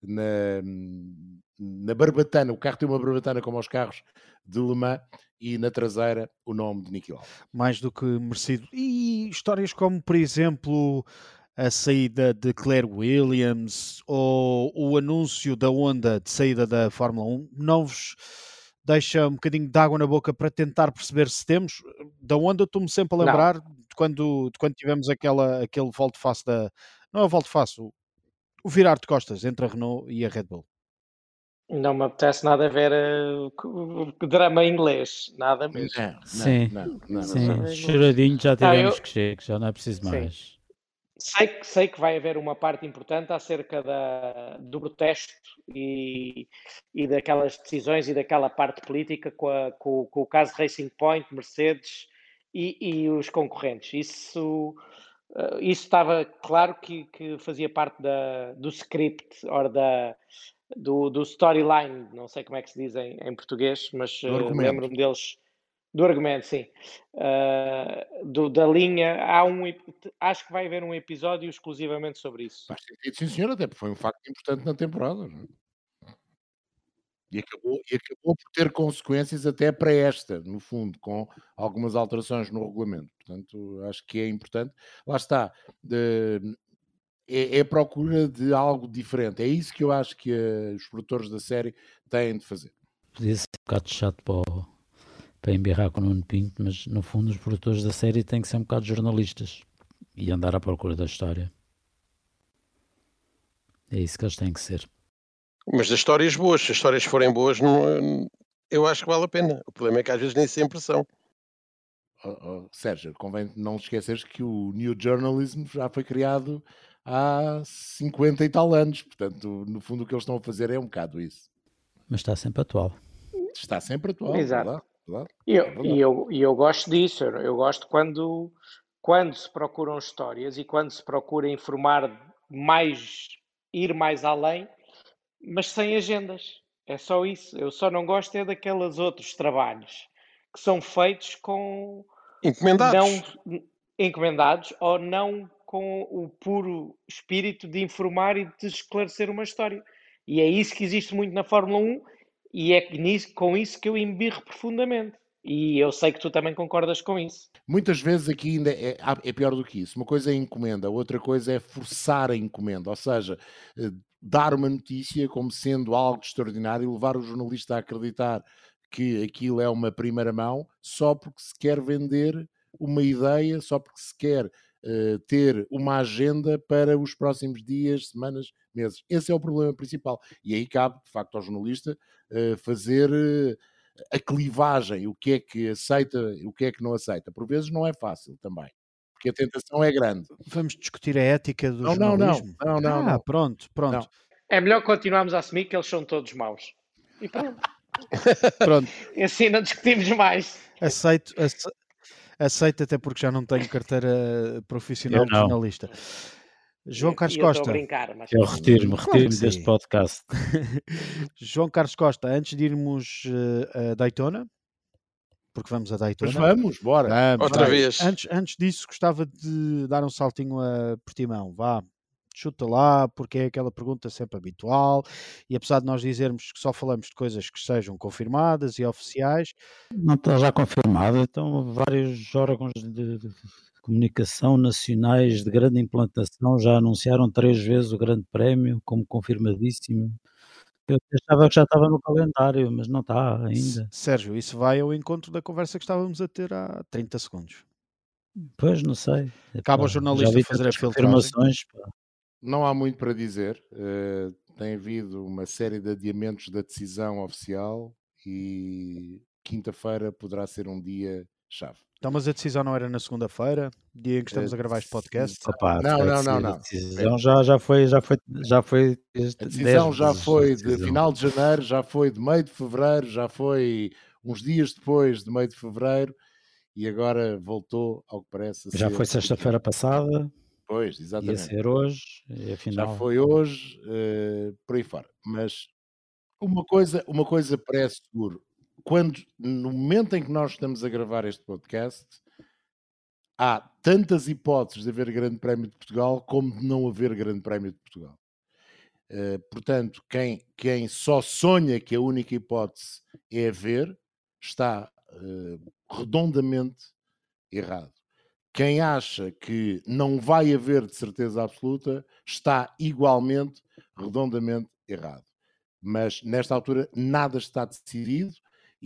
na, na barbatana. O carro tem uma barbatana como os carros de Le Mans e na traseira o nome de Niki Lauda. mais do que merecido. E histórias como, por exemplo, a saída de Claire Williams ou o anúncio da Honda de saída da Fórmula 1 não vos deixa um bocadinho de água na boca para tentar perceber se temos. Da Honda estou-me sempre a Não. De quando, de quando tivemos aquela, aquele volte-face da... Não é o volte-face, o, o virar de costas entre a Renault e a Red Bull. Não me apetece nada ver eh, co- co- drama em inglês. Nada mesmo. Não, não, Sim. não, não, Sim, choradinho já tivemos eu- que chega, já não é preciso Sim. mais. Sei que, sei que vai haver uma parte importante acerca da, do protesto e, e daquelas decisões e daquela parte política com, a- com- com o caso Racing Point, Mercedes e, e os concorrentes. Isso, eh, isso estava claro que, que fazia parte da, do script ou da, do, do storyline, não sei como é que se diz em, em português, mas argumento. lembro-me deles. Do argumento, sim. Ah, do- da linha, há um, acho que vai haver um episódio exclusivamente sobre isso. Faz sentido, sim, senhor, até porque foi um facto importante na temporada. não é? E acabou, e acabou por ter consequências até para esta, no fundo, com algumas alterações no regulamento. Portanto, acho que é importante. Lá está. de- é, é a procura de algo diferente. É isso que eu acho que eh, os produtores da série têm de fazer. Podia ser um bocado chato para, para embirrar com o Nuno Pinto, mas no fundo os produtores da série têm que ser um bocado jornalistas e andar à procura da história. É isso que eles têm que ser. Mas das histórias boas, se as histórias forem boas, não- eu acho que vale a pena. O problema é que às vezes nem sempre são. Oh, oh, Sérgio, convém não esqueceres que o New Journalism já foi criado há 50 e tal anos. Portanto, no fundo, o que eles estão a fazer é um bocado isso. Mas está sempre atual. Está sempre atual. Exato. E eu, verdade. e eu, e eu gosto disso, eu, eu gosto quando, quando se procuram histórias e quando se procura informar mais, ir mais além, mas sem agendas. É só isso. Eu só não gosto é daqueles outros trabalhos que são feitos com Encomendados. não encomendados ou não com o puro espírito de informar e de esclarecer uma história. E é isso que existe muito na Fórmula 1 e é nisso, com isso que eu embirro profundamente. E eu sei que tu também concordas com isso. Muitas vezes aqui ainda é, há- é pior do que isso. Uma coisa é encomenda, outra coisa é forçar a encomenda. Ou seja, eh, dar uma notícia como sendo algo extraordinário e levar o jornalista a acreditar que aquilo é uma primeira mão só porque se quer vender uma ideia, só porque se quer eh, ter uma agenda para os próximos dias, semanas, meses. Esse é o problema principal. E aí cabe, de facto, ao jornalista eh, fazer eh, a clivagem, o que é que aceita, o que é que não aceita. Por vezes não é fácil também, porque a tentação é grande. Vamos discutir a ética do Não, não, não, jornalismo? não, não, ah, não. pronto, pronto. Não. É melhor continuarmos a assumir que eles são todos maus. E pronto. pronto. E assim não discutimos mais. Aceito, ace- aceito até porque já não tenho carteira profissional de não. jornalista. João Carlos e Costa. mas Eu retiro-me, Claro retiro-me sim. deste podcast. João Carlos Costa, antes de irmos eh, a Daytona, porque vamos a Daytona. Mas vamos, bora. Vamos, Outra vamos. vez. Antes, antes disso, gostava de dar um saltinho a Portimão. Vá, chuta lá, porque é aquela pergunta sempre habitual. E apesar de nós dizermos que só falamos de coisas que sejam confirmadas e oficiais, Não está já confirmado, então vários órgãos de, de comunicação nacionais de grande implantação já anunciaram três vezes o grande prémio como confirmadíssimo. Eu achava que já estava no calendário, mas não está ainda. Sérgio, isso vai ao encontro da conversa que estávamos a ter há 30 segundos. Pois, não sei. Cabe ao Epá, jornalista fazer a filtragem. confirmações, pá. Não há muito para dizer. eh, tem havido uma série de adiamentos da decisão oficial e quinta-feira poderá ser um dia chave. Então, mas a decisão não era na segunda-feira, dia em que estamos a gravar este podcast? Opá, Não, não, ser não, a não. decisão já, já foi, já foi, já foi. A decisão já foi de final de janeiro, já foi de meio de fevereiro, já foi uns dias depois de meio de fevereiro e agora voltou ao que parece. a Já foi sexta-feira passada, Pois, ia exatamente. ser hoje, e Já afinal. foi hoje, eh, por aí fora. Mas uma coisa, uma coisa parece seguro. Quando, no momento em que nós estamos a gravar este podcast, há tantas hipóteses de haver Grande Prémio de Portugal como de não haver Grande Prémio de Portugal. Eh, portanto, quem, quem só sonha que a única hipótese é haver, está eh, redondamente errado. Quem acha que não vai haver de certeza absoluta está igualmente redondamente errado. Mas nesta altura nada está decidido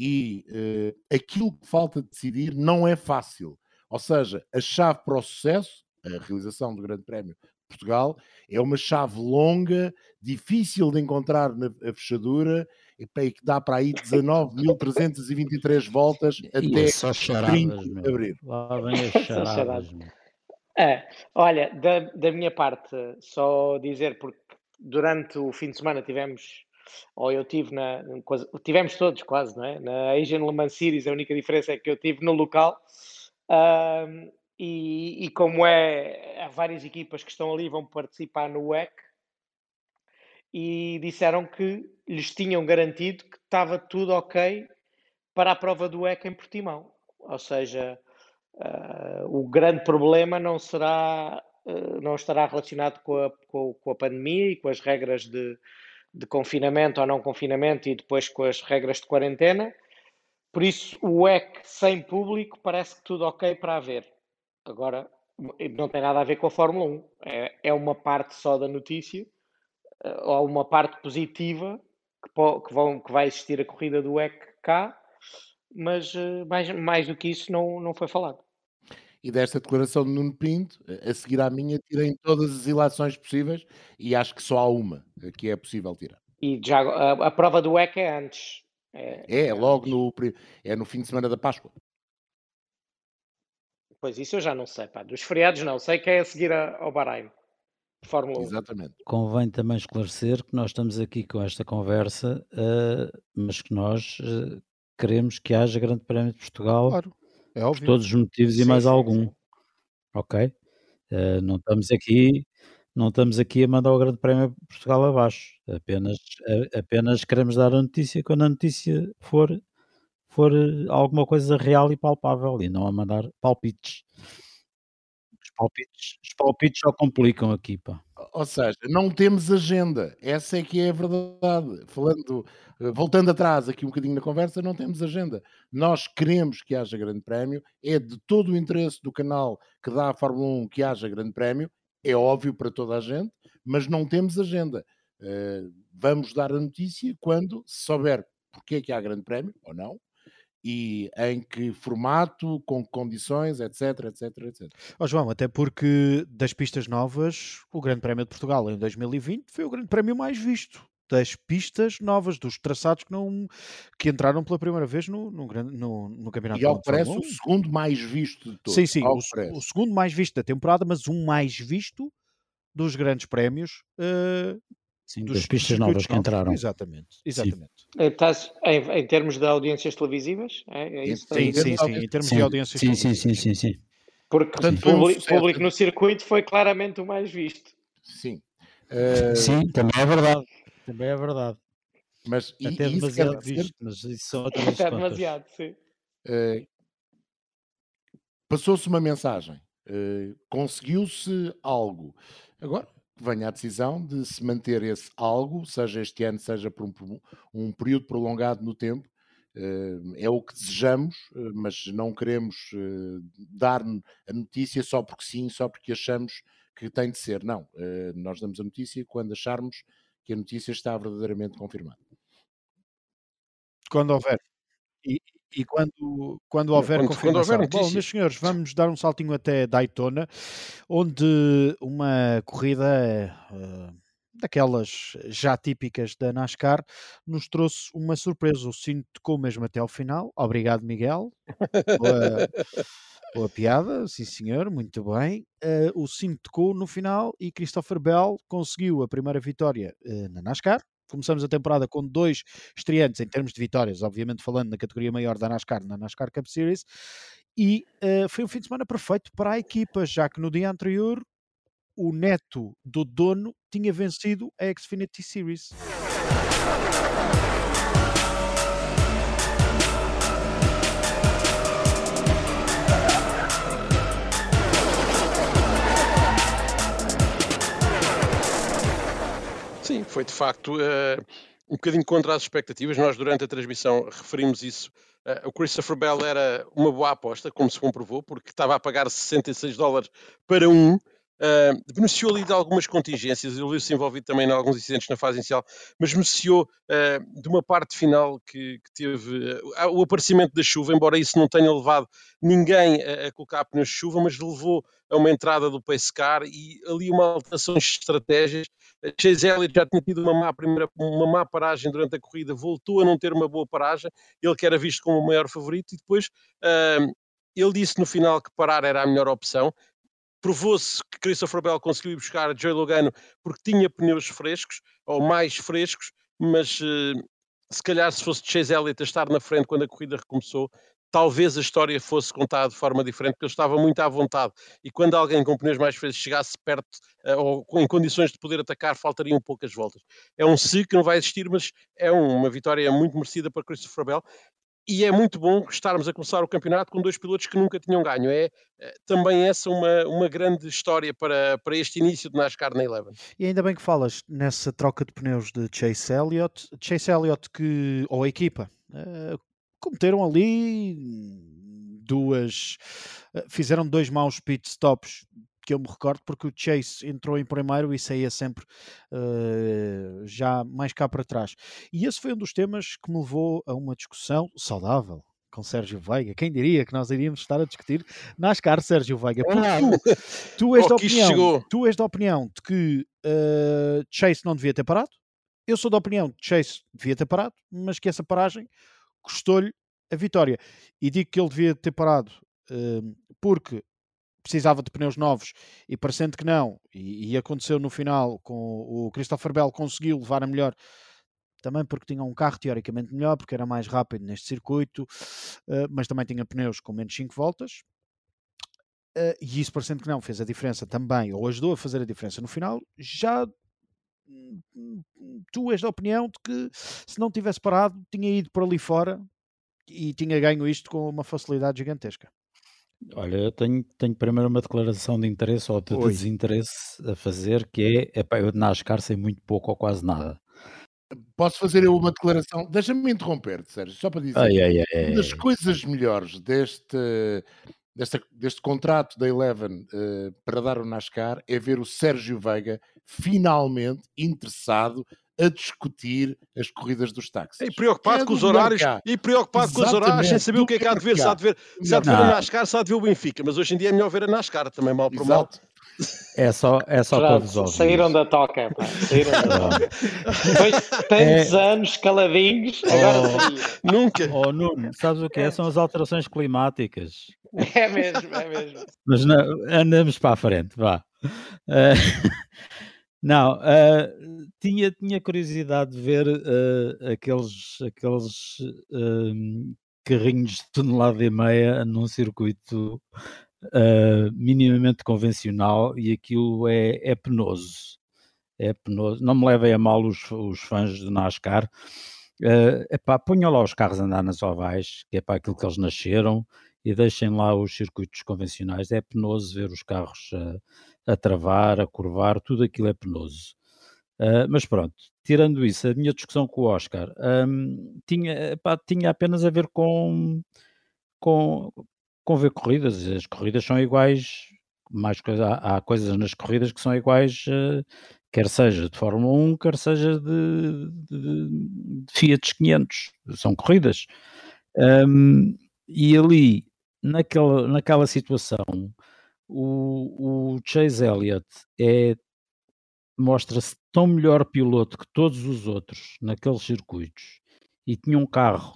e eh, aquilo que falta decidir não é fácil. Ou seja, a chave para o sucesso, a realização do Grande Prémio de Portugal, é uma chave longa, difícil de encontrar na a fechadura e que dá para aí 19.323 voltas até é só charadas, 30 de abril. Lá vem as charadas. É, olha, da, da minha parte, só dizer, porque durante o fim de semana tivemos, ou eu tive na, quase- tivemos todos quase, não é? Na Asian Le Mans Series, a única diferença é que eu tive no local. E, e como é, há várias equipas que estão ali vão participar no WEC e disseram que lhes tinham garantido que estava tudo ok para a prova do WEC em Portimão. Ou seja, ah, o grande problema não será, ah, não estará relacionado com a, com, com a pandemia e com as regras de, de confinamento ou não confinamento e depois com as regras de quarentena. Por isso, o WEC sem público parece que tudo ok para haver. Agora, não tem nada a ver com a Fórmula 1. É, é uma parte só da notícia, eh, ou uma parte positiva que, que vão, que vai existir a corrida do WEC cá, mas eh, mais, mais do que isso não, não foi falado. E desta declaração de Nuno Pinto, a a seguir à minha, tirei todas as ilações possíveis e acho que só há uma que é possível tirar. E já, a, a prova do WEC é antes. É, É, logo antes. no, é no fim de semana da Páscoa. Pois isso eu já não sei, pá. Dos feriados não, sei que é a seguir a- ao Bahrein. Fórmula 1. Exatamente. Convém também esclarecer que nós estamos aqui com esta conversa, eh, mas que nós eh, queremos que haja Grande Prémio de Portugal Claro, é por óbvio. todos os motivos e Sim, mais sim, algum, sim. ok? Eh, não estamos aqui, não estamos aqui a mandar o Grande Prémio de Portugal abaixo. Apenas, a- apenas queremos dar a notícia quando a notícia for, for eh, alguma coisa real e palpável e não a mandar palpites. Palpites, os palpites só complicam aqui, pá. Ou seja, não temos agenda. Essa é que é a verdade. Falando, eh, voltando atrás aqui um bocadinho na conversa, não temos agenda. Nós queremos que haja grande prémio, é de todo o interesse do canal que dá à Fórmula 1 que haja grande prémio, é óbvio para toda a gente, mas não temos agenda. Eh, vamos dar a notícia quando se souber porque é que há grande prémio ou não, e em que formato, com que condições, etc, etc, etc. Ó João, até porque das pistas novas, o Grande Prémio de Portugal em 2020 foi o Grande Prémio mais visto. Das pistas novas, dos traçados que, não, que entraram pela primeira vez no, no, no, no Campeonato E ao parece o 1. segundo mais visto de todos. Sim, sim, o, o segundo mais visto da temporada, mas o mais visto dos grandes prémios eh, Sim, dos, das pistas novas que novos. entraram. Exatamente, exatamente. Estás em, em termos de audiências televisivas? É, é isso Sim, sim, sim, em termos Sim, de audiências sim, sim, sim, televisivas. sim, sim. Porque Portanto, um público, no circuito foi claramente o mais visto. Sim. Eh, Sim, também é verdade. Também é verdade. mas e, Até e demasiado dizer, visto, mas isso são outras Até contas. demasiado, sim. eh, passou-se uma mensagem, eh, conseguiu-se algo. Agora venha a decisão de se manter esse algo, seja este ano, seja por um, um período prolongado no tempo. eh, é o que desejamos, eh, mas não queremos eh, dar a notícia só porque sim, só porque achamos que tem de ser. Não, nós damos a notícia quando acharmos que a notícia está verdadeiramente confirmada. Quando houver. E, e quando, quando houver quando, quando houver confirmação. Bom, meus senhores, vamos dar um saltinho até Daytona, onde uma corrida eh, daquelas já típicas da NASCAR nos trouxe uma surpresa. O cinto tocou mesmo até ao final. Obrigado, Miguel. Boa, boa piada, sim senhor, muito bem. Eh, o cinto tocou no final e Christopher Bell conseguiu a primeira vitória eh, na NASCAR. Começamos a temporada com dois estreantes em termos de vitórias, obviamente falando na categoria maior da NASCAR, na NASCAR Cup Series, e eh, foi um fim de semana perfeito para a equipa, já que no dia anterior o neto do dono tinha vencido a Xfinity Series. Sim, foi de facto eh, um bocadinho contra as expectativas. Nós, durante a transmissão, referimos isso. Eh, o Christopher Bell era uma boa aposta, como se comprovou, porque estava a pagar 66 dólares para um. Uh, beneficiou ali de algumas contingências, ele viu-se envolvido também em alguns incidentes na fase inicial, mas beneficiou uh, de uma parte final que, que teve uh, o aparecimento da chuva, embora isso não tenha levado ninguém a, a colocar pneus de chuva, mas levou a uma entrada do pace car e ali uma alteração de estratégias. Chase Elliott já tinha tido uma má, primeira, uma má paragem durante a corrida, voltou a não ter uma boa paragem, ele que era visto como o maior favorito, e depois ele disse no final que parar era a melhor opção, provou-se que Christopher Bell conseguiu ir buscar Joey Logano porque tinha pneus frescos, ou mais frescos, mas uh, se calhar se fosse Chase Elliott a estar na frente quando a corrida recomeçou, talvez a história fosse contada de forma diferente, porque ele estava muito à vontade. E quando alguém com pneus mais frescos chegasse perto, uh, ou em condições de poder atacar, faltariam poucas voltas. É um se que não vai existir, mas é uma vitória muito merecida para Christopher Bell e é muito bom estarmos a começar o campeonato com dois pilotos que nunca tinham ganho. É, é também essa uma, uma grande história para, para este início de NASCAR na Eleven. E ainda bem que falas nessa troca de pneus de Chase Elliott. Chase Elliott que, ou a equipa, uh, cometeram ali duas... Uh, fizeram dois maus pit stops que eu me recordo, porque o Chase entrou em primeiro e saía sempre uh, já mais cá para trás. E esse foi um dos temas que me levou a uma discussão saudável com Sérgio Veiga. Quem diria que nós iríamos estar a discutir NASCAR, Sérgio Veiga? Porque tu, tu, és, da opinião, tu és da opinião de que uh, Chase não devia ter parado, eu sou da opinião de que Chase devia ter parado, mas que essa paragem custou-lhe a vitória. E digo que ele devia ter parado uh, porque precisava de pneus novos e parecendo que não, e, aconteceu no final com o Christopher Bell conseguiu levar a melhor também porque tinha um carro teoricamente melhor, porque era mais rápido neste circuito, uh, mas também tinha pneus com menos 5 voltas. Uh, e isso parecendo que não fez a diferença também, ou ajudou a fazer a diferença no final. Já tu és da opinião de que se não tivesse parado, tinha ido por ali fora e tinha ganho isto com uma facilidade gigantesca. Olha, eu tenho, tenho primeiro uma declaração de interesse ou de Oi. desinteresse a fazer, que é, epá, eu de NASCAR sei muito pouco ou quase nada. Posso fazer eu uma declaração? Deixa-me interromper, Sérgio, só para dizer. Ai, ai, ai, Uma das ai. coisas melhores deste, desta- deste contrato da Eleven eh, para dar o NASCAR é ver o Sérgio Veiga finalmente interessado a discutir as corridas dos táxis. E preocupado É com os horários, e preocupado com os horários, sem Exatamente, saber o que é que há de ver. Se há de ver, se há de ver a NASCAR, se há de ver o Benfica, mas hoje em dia é melhor ver a NASCAR, também mal por mal. É só, é só para Já vos ouvir. saíram da toca, pá, saíram da toca. Depois de É. tantos anos caladinhos, agora Oh. saíram. Nunca. Oh, Nuno, sabes o que é? São as alterações climáticas. É mesmo, é mesmo. Mas não, andamos para a frente, vá. Eh, não, eh, tinha, tinha curiosidade de ver eh, aqueles, aqueles carrinhos de tonelada e meia num circuito eh, minimamente convencional e aquilo é, é penoso. É penoso. Não me levem a mal os, os fãs de NASCAR. Uh, epá, ponham lá os carros a andar nas ovais, que é para aquilo que eles nasceram, e deixem lá os circuitos convencionais. É penoso ver os carros a, a travar, a curvar, tudo aquilo é penoso. Uh, mas pronto, tirando isso, a minha discussão com o Oscar um, tinha, epá, tinha apenas a ver com, com, com ver corridas. As corridas são iguais, mais coisa, há, há coisas nas corridas que são iguais uh, quer seja de Fórmula 1, quer seja de, de, de Fiat 500, são corridas. Um, e ali, naquela, naquela situação, o, o Chase Elliott é, mostra-se tão melhor piloto que todos os outros naqueles circuitos e tinha um carro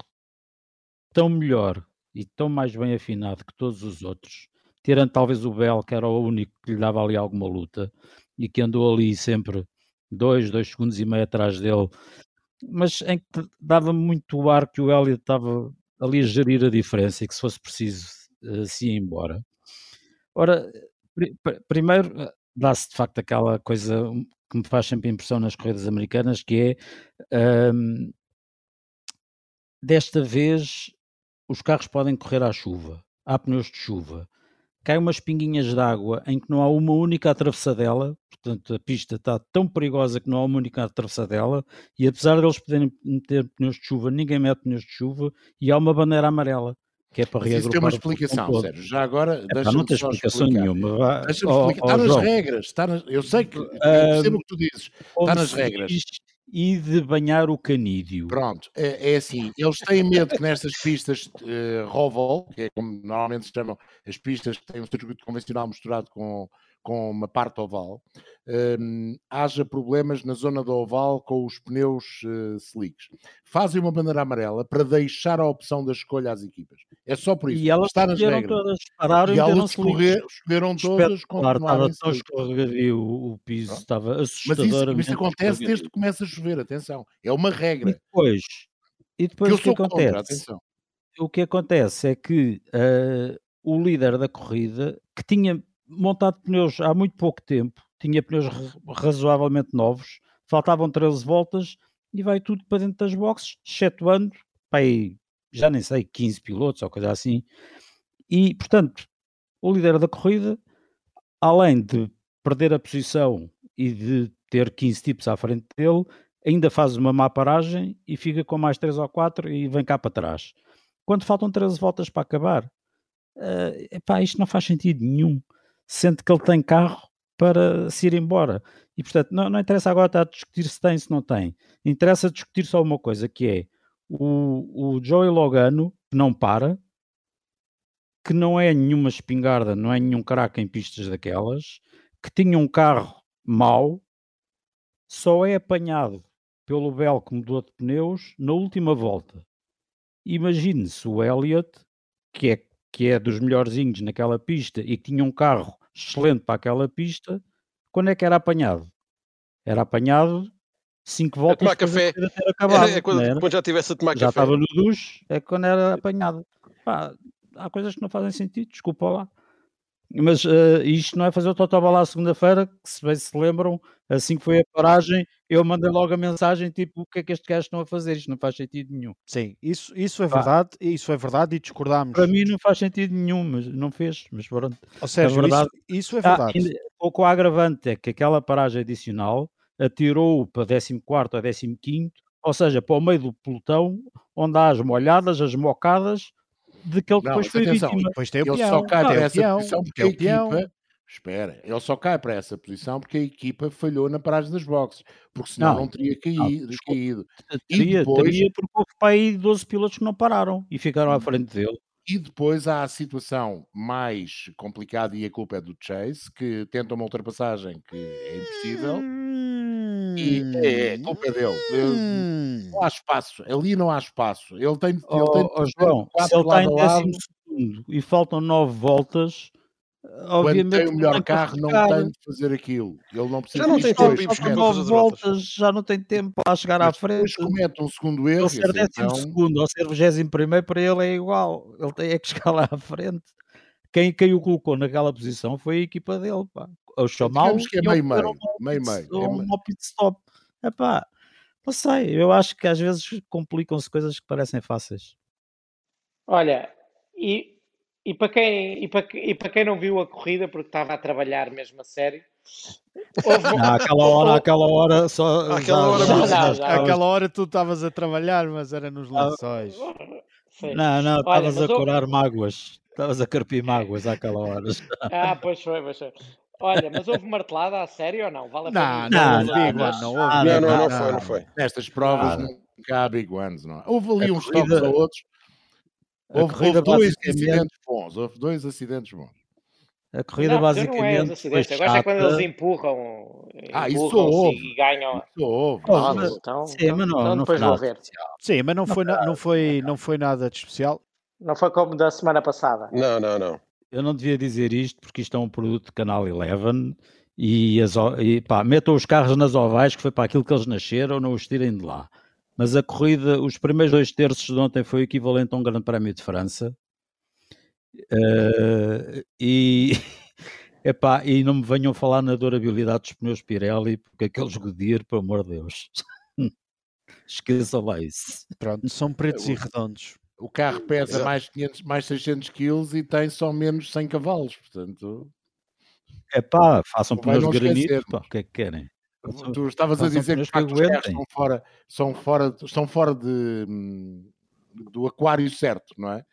tão melhor e tão mais bem afinado que todos os outros, tirando talvez o Bell, que era o único que lhe dava ali alguma luta e que andou ali sempre dois, dois segundos e meio atrás dele, mas em que dava muito o ar que o Elliott estava ali a gerir a diferença e que se fosse preciso uh, se ia embora. Ora, pr primeiro eh, dá-se de facto aquela coisa que me faz sempre impressão nas corridas americanas, que é um, desta vez os carros podem correr à chuva, há pneus de chuva, cai umas pinguinhas de água em que não há uma única atravessadela, portanto a pista está tão perigosa que não há uma única atravessadela, e apesar deles poderem meter pneus de chuva, ninguém mete pneus de chuva, e há uma bandeira amarela. Que é para Mas isso tem uma explicação, Sérgio. Já agora, é, Não tem explicação explicar. nenhuma. Deixa-me explicar. está nas João. regras. Está nas... Eu sei que. Eu percebo o que tu dizes. Está nas regras e de banhar o canídeo. Pronto, é, é assim, eles têm medo que nestas pistas uh, Roval, que é como normalmente se chamam as pistas que têm um circuito convencional misturado com, com uma parte oval, um, haja problemas na zona do oval com os pneus uh, slicks. Fazem uma bandeira amarela para deixar a opção da escolha às equipas. É só por isso. E elas Está nas regras. todas, pararam e, elas escorrer, escolheram todas. Claro, estava tão escorregadio, o piso Pronto. estava assustador. Mas isso, isso acontece desde que começa a chover, atenção. É uma regra. E depois, e depois o que acontece? Contra, o que acontece é que uh, o líder da corrida, que tinha montado pneus há muito pouco tempo, tinha pneus razoavelmente novos, faltavam 13 voltas e vai tudo para dentro das boxes, excetuando, pai, já nem sei, 15 pilotos ou coisa assim. E, portanto, o líder da corrida, além de perder a posição e de ter 15 tipos à frente dele, ainda faz uma má paragem e fica com mais 3 ou 4 e vem cá para trás. Quando faltam 13 voltas para acabar, uh, epá, isto não faz sentido nenhum sente que ele tem carro para se ir embora. E portanto, não, não interessa agora estar a discutir se tem, se não tem. Interessa discutir só uma coisa, que é o, o Joey Logano, que não para, que não é nenhuma espingarda, não é nenhum craque em pistas daquelas, que tinha um carro mau, só é apanhado pelo Bell que mudou de pneus na última volta. Imagine-se o Elliott, que é que é dos melhorzinhos naquela pista e que tinha um carro excelente para aquela pista, quando é que era apanhado? Era apanhado cinco voltas a tomar café. Ter acabado, é, é quando, era? quando já tivesse a tomar já café. Já estava no duche, é quando era apanhado. Pá, há coisas que não fazem sentido, desculpa lá. Mas uh, isto não é fazer o Totobalá segunda-feira, que se bem se lembram, assim que foi a paragem, eu mandei logo a mensagem tipo, o que é que estes gajos estão a fazer? Isto não faz sentido nenhum. Sim, isso, isso é verdade, isso é verdade e discordámos. Para mim não faz sentido nenhum, mas não fez, mas pronto. Ou seja, verdade, isso, isso, é ah, verdade. Ah, pouco agravante é que aquela paragem adicional atirou para 14 ou 15, ou seja, para o meio do pelotão, onde há as molhadas, as mocadas, daquele que depois foi atenção, vítima. Depois tem o ele peão. só cai para essa peão, posição porque a equipa... Espera, ele só cai para essa posição porque a equipa falhou na paragem das boxes, porque senão não, não teria caído. Não, caído. Teria, depois, teria porque houve para aí 12 pilotos que não pararam e ficaram à frente dele. E depois há a situação mais complicada e a culpa é do Chase, que tenta uma ultrapassagem que é impossível. E é, a culpa é dele. Hum. Não há espaço, ali não há espaço. Ele tem, oh, ele tem oh, João, se ele está em décimo segundo e faltam nove voltas, obviamente Quando tem o melhor carro não tem de fazer aquilo. Ele não precisa já não tem tempo para nove voltas, já não tem tempo para chegar Mas à frente. comete um segundo erro. Ele ser décimo então... segundo ou ser vigésimo primeiro para ele é igual. Ele tem é que chegar lá à frente. Quem, quem o colocou naquela posição foi a equipa dele, pá ao chamá-lo. que é meio meio, meio meio. É um pit stop. Epá, não sei, eu acho que às vezes complicam-se coisas que parecem fáceis. Olha, e, e, para quem, e, para, e para quem não viu a corrida, porque estava a trabalhar mesmo a sério, Houve... Não, aquela hora, aquela hora só. Aquela hora, já, já, já, aquela hora tu estavas a trabalhar, mas era nos ah, lençóis. Não, não, estavas a curar mágoas. Estavas a carpir mágoas àquela hora. Ah, pois foi, pois foi. Olha, mas houve martelada a sério ou não? Vale a Não, pena não, dizer? houve Big One, não houve Ah, Não, Big não, One, não foi, não foi. Nestas provas Nada. nunca há Big Ones, não é? Houve ali A uns corrida- toques a outros. A Houve, corrida houve dois basicamente- acidentes bons. Houve dois acidentes bons. A corrida Não, eu não é os basicamente foi acidentes. Gosto é quando eles empurram, Ah, isso houve. e ganham. Isso houve. Ah, mas- então, Sim, então- mas não, então não foi nada ver. Sim, mas não foi, na- não, foi, não foi nada de especial. Não foi como da semana passada. Não, não, não. Eu não devia dizer isto porque isto é um produto de Canal 11 e, as, e pá, metam os carros nas ovais que foi para aquilo que eles nasceram, não os tirem de lá. Mas a corrida, os primeiros dois terços de ontem foi o equivalente a um Grande Prémio de França. Eh, e, epá, e não me venham falar na durabilidade dos pneus Pirelli, porque aqueles Goodyear, pelo amor de Deus, esqueçam lá isso. Pronto, são pretos e redondos. O carro pesa Exato. mais, 500, mais 600 quilos e tem só menos 100 cavalos. Portanto, Epá, façam pneus de granito, pá, o que é que querem? Tu estavas a dizer que, que os carros aguentem. estão fora, são fora, estão fora de, hum, do aquário certo, não é?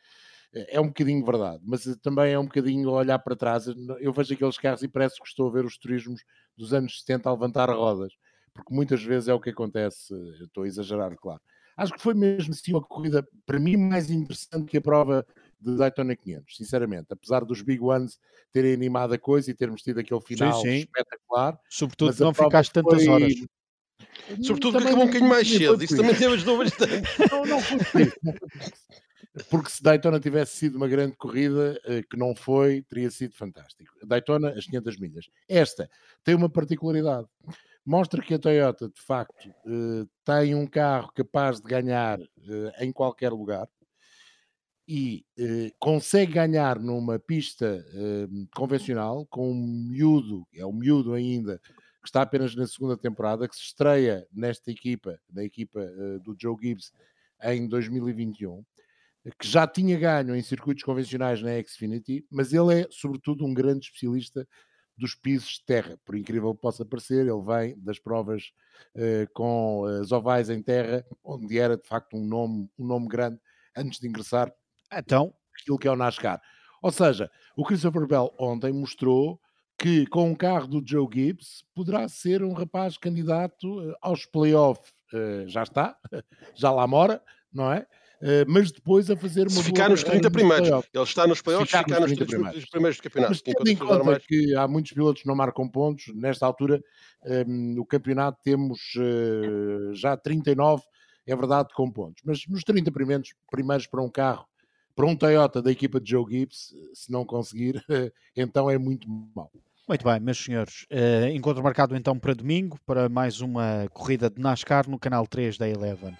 É um bocadinho verdade, mas eh, também é um bocadinho olhar para trás. Eu vejo aqueles carros e parece que estou a ver os turismos dos anos 70 a levantar rodas, porque muitas vezes é o que acontece. Eu estou a exagerar, claro. Acho que foi mesmo assim uma corrida, para mim, mais interessante que a prova de Daytona 500, sinceramente. Apesar dos Big Ones terem animado a coisa e termos tido aquele final sim. espetacular, Sobretudo não ficaste tantas foi- horas. Sobretudo que Também acabou um bocadinho mais cedo. Isso também me ajudou bastante. não, não isso. Porque se Daytona tivesse sido uma grande corrida, eh, que não foi, teria sido fantástico. Daytona, as 500 milhas. Esta tem uma particularidade. Mostra que a Toyota, de facto, eh, tem um carro capaz de ganhar eh, em qualquer lugar e eh, consegue ganhar numa pista eh, convencional com um miúdo, é um miúdo ainda, que está apenas na segunda temporada, que se estreia nesta equipa, na equipa eh, do Joe Gibbs em 2021, que já tinha ganho em circuitos convencionais na Xfinity, mas ele é, sobretudo, um grande especialista dos pisos de terra, por incrível que possa parecer, ele vem das provas eh, com as ovais em terra, onde era de facto um nome, um nome grande antes de ingressar Então, aquilo que é o NASCAR. Ou seja, o Christopher Bell ontem mostrou que com o carro do Joe Gibbs poderá ser um rapaz candidato eh, aos playoffs. Eh, já está, já lá mora, não é? Eh, mas depois a fazer uma Se boa ficar nos carreira 30 primeiros. Ele está nos playoffs, ficar ficar nos nos 30 30 primeiros. primeiros do campeonato. Mas tendo em conta normais- que há muitos pilotos que não marcam pontos, nesta altura no campeonato temos eh, já 39, é verdade, com pontos. Mas nos 30 primeiros, primeiros para um carro, para um Toyota da equipa de Joe Gibbs, se não conseguir, então é muito mau. muito bem, meus senhores. eh, encontro marcado então para domingo, para mais uma corrida de NASCAR no canal 3 da Eleven.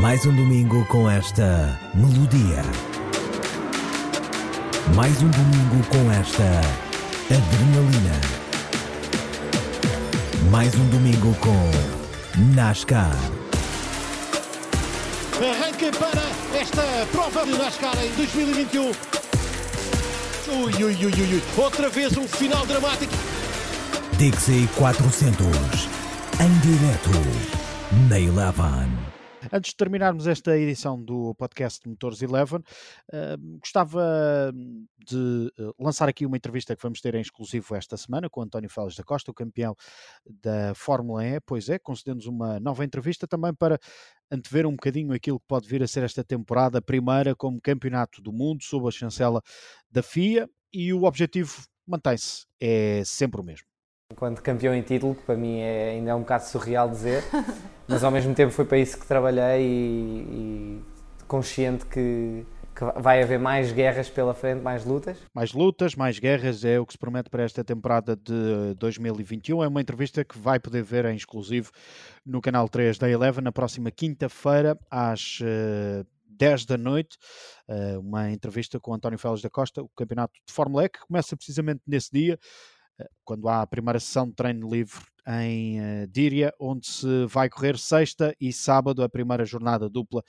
Mais um domingo com esta melodia. Mais um domingo com esta adrenalina. Mais um domingo com NASCAR. Arranca para esta prova de NASCAR em 2021. Ui, ui, ui, ui. Outra vez um final dramático. Dixie 400. Em direto na Eleven. Antes de terminarmos esta edição do podcast Motores Eleven, eh, gostava de eh, lançar aqui uma entrevista que vamos ter em exclusivo esta semana com António Félix da Costa, o campeão da Fórmula E. Pois é, concedendo-nos uma nova entrevista também para antever um bocadinho aquilo que pode vir a ser esta temporada, primeira como campeonato do mundo, sob a chancela da FIA, e o objetivo mantém-se, é sempre o mesmo. Enquanto campeão em título, que para mim é, ainda é um bocado surreal dizer, mas ao mesmo tempo foi para isso que trabalhei e, e consciente que, que vai haver mais guerras pela frente, mais lutas. Mais lutas, mais guerras é o que se promete para esta temporada de 2021. É uma entrevista que vai poder ver em exclusivo no canal 3 da Eleven na próxima quinta-feira, às eh, 10 da noite. Eh, uma entrevista com António Félix da Costa, o campeonato de Fórmula E, que começa precisamente nesse dia, eh, quando há a primeira sessão de treino livre em eh, Díria, onde se vai correr sexta e sábado a primeira jornada dupla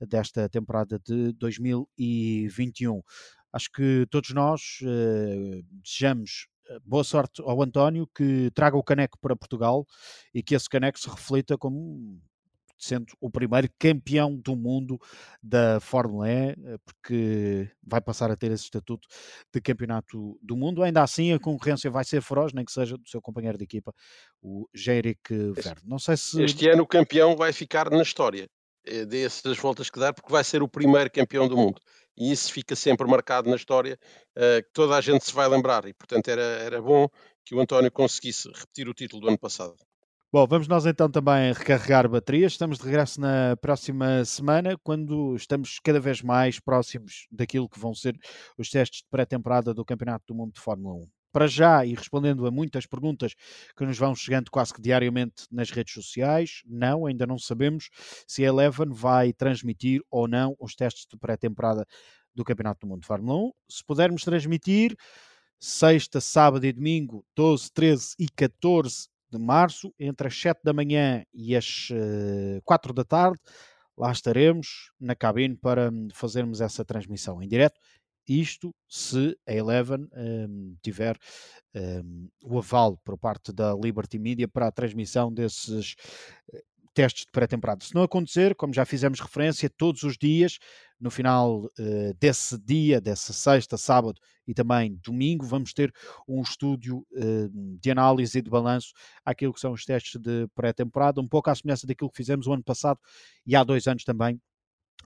desta temporada de 2021 acho que todos nós eh, desejamos boa sorte ao António, que traga o caneco para Portugal e que esse caneco se reflita como sendo o primeiro campeão do mundo da Fórmula E, eh, porque vai passar a ter esse estatuto de campeonato do mundo. Ainda assim, a concorrência vai ser feroz, nem que seja do seu companheiro de equipa, o Jerick Verde. Não sei se. Este ano o campeão vai ficar na história eh, dessas voltas que dar, porque vai ser o primeiro campeão do mundo. E isso fica sempre marcado na história, uh, que toda a gente se vai lembrar. E, portanto, era, era bom que o António conseguisse repetir o título do ano passado. Bom, vamos nós então também recarregar baterias. Estamos de regresso na próxima semana, quando estamos cada vez mais próximos daquilo que vão ser os testes de pré-temporada do Campeonato do Mundo de Fórmula 1. Para já, e respondendo a muitas perguntas que nos vão chegando quase que diariamente nas redes sociais, não, ainda não sabemos se a Eleven vai transmitir ou não os testes de pré-temporada do Campeonato do Mundo de Fórmula 1. Se pudermos transmitir, sexta, sábado e domingo, 12, 13 e 14 de março, entre as 7 da manhã e as uh, eh, 4 da tarde. Lá estaremos na cabine para hum, fazermos essa transmissão em direto. Isto se a Eleven um, tiver um, o aval por parte da Liberty Media para a transmissão desses eh, testes de pré-temporada. Se não acontecer, como já fizemos referência, todos os dias, no final uh, desse dia, dessa sexta, sábado e também domingo, vamos ter um estúdio uh, de análise e de balanço àquilo que são os testes de pré-temporada, um pouco à semelhança daquilo que fizemos o ano passado e há dois anos também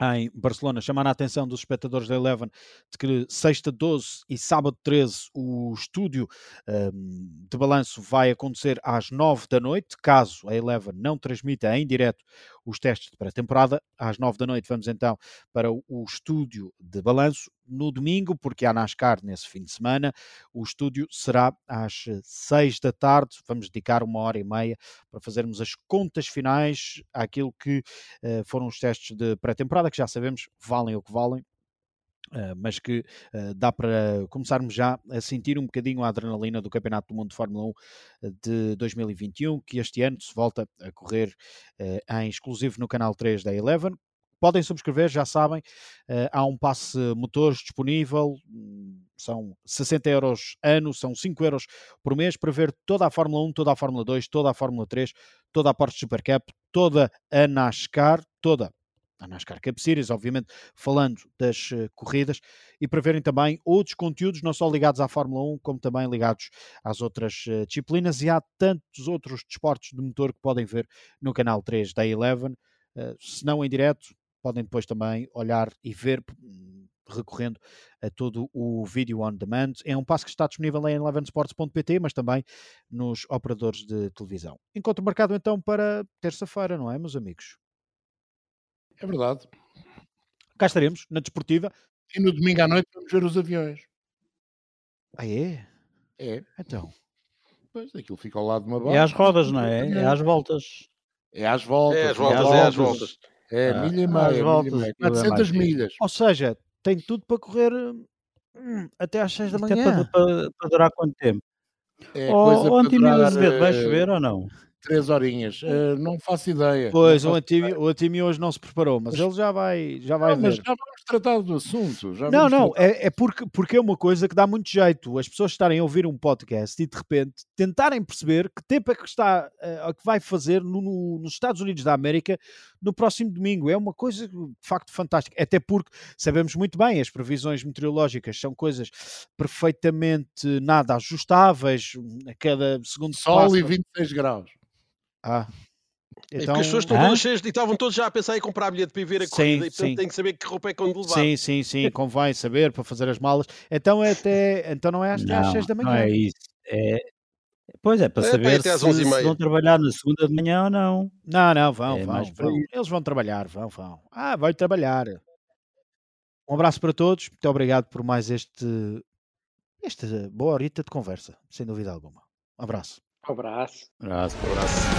em Barcelona, chamar a atenção dos espectadores da Eleven de que sexta 12 e sábado 13 o estúdio um, de balanço vai acontecer às 9 da noite, caso a Eleven não transmita em direto os testes de pré-temporada. Às 9 da noite vamos então para o, estúdio de balanço. No domingo, porque há NASCAR nesse fim de semana, o estúdio será às 6 da tarde. Vamos dedicar uma hora e meia para fazermos as contas finais àquilo que uh, foram os testes de pré-temporada, que já sabemos valem o que valem, Uh, mas que uh, dá para começarmos já a sentir um bocadinho a adrenalina do Campeonato do Mundo de Fórmula 1 eh, de 2021, que este ano se volta a correr uh, em exclusivo no canal 3 da Eleven. Podem subscrever, já sabem, há um passe motores disponível, são 60 euros ano, são 5 euros por mês para ver toda a Fórmula 1, toda a Fórmula 2, toda a Fórmula 3, toda a Porsche Super Cup, toda a NASCAR, toda a NASCAR Cup Series, obviamente falando das uh, corridas, e para verem também outros conteúdos, não só ligados à Fórmula 1, como também ligados às outras uh, disciplinas, e há tantos outros desportos de motor que podem ver no canal 3 da Eleven, uh, se não em direto, podem depois também olhar e ver recorrendo a todo o vídeo on demand. É um passo que está disponível em elevensports.pt, mas também nos operadores de televisão. Encontro marcado então para terça-feira, não é, meus amigos? É verdade. Cá estaremos, na desportiva. E no domingo à noite vamos ver os aviões. Ah, é? É. Então. Pois, aquilo fica ao lado de uma base. É às rodas, não é? É às voltas. É às voltas. É às voltas, é às voltas. É, ah, milha e meia, às voltas, milha 400 é milhas. Ou seja, tem tudo para correr hum, até às 6 da manhã. Até para, para, para, durar quanto tempo? É, oh, oh Antímio Azevedo, vai eh, chover ou não? Três horinhas. Uh, não faço ideia. Pois, o Antímio, o Antímio hoje não se preparou, mas, mas, ele já vai, já vai não, ver. Mas já vamos tratar do assunto. não, não, é, é, porque, porque é uma coisa que dá muito jeito. As pessoas estarem a ouvir um podcast e de repente tentarem perceber que tempo é que está, uh, que vai fazer no, no, nos Estados Unidos da América no próximo domingo. É uma coisa de facto fantástica. Até porque sabemos muito bem, as previsões meteorológicas são coisas perfeitamente nada ajustáveis a cada segundo Sol e 26 graus. Ah. Então, é as pessoas estão todas cheias e estavam todos já a pensar em comprar bilhete para ir ver a corrida sim, e portanto têm que saber que roupa é que onde levar. Sim, sim, sim, convém saber para fazer as malas. Então, é até, então não é às, não, às 6 da manhã. Não é isso. É, Pois é, para é, saber se, se, vão trabalhar na segunda de manhã ou não. Não, não, vão, é vão, vão. Eles vão trabalhar, vão, vão. Ah, vai trabalhar. Um abraço para todos, muito obrigado por mais este, esta boa horita de conversa, sem dúvida alguma. Um abraço. Um abraço. Um abraço. Um abraço.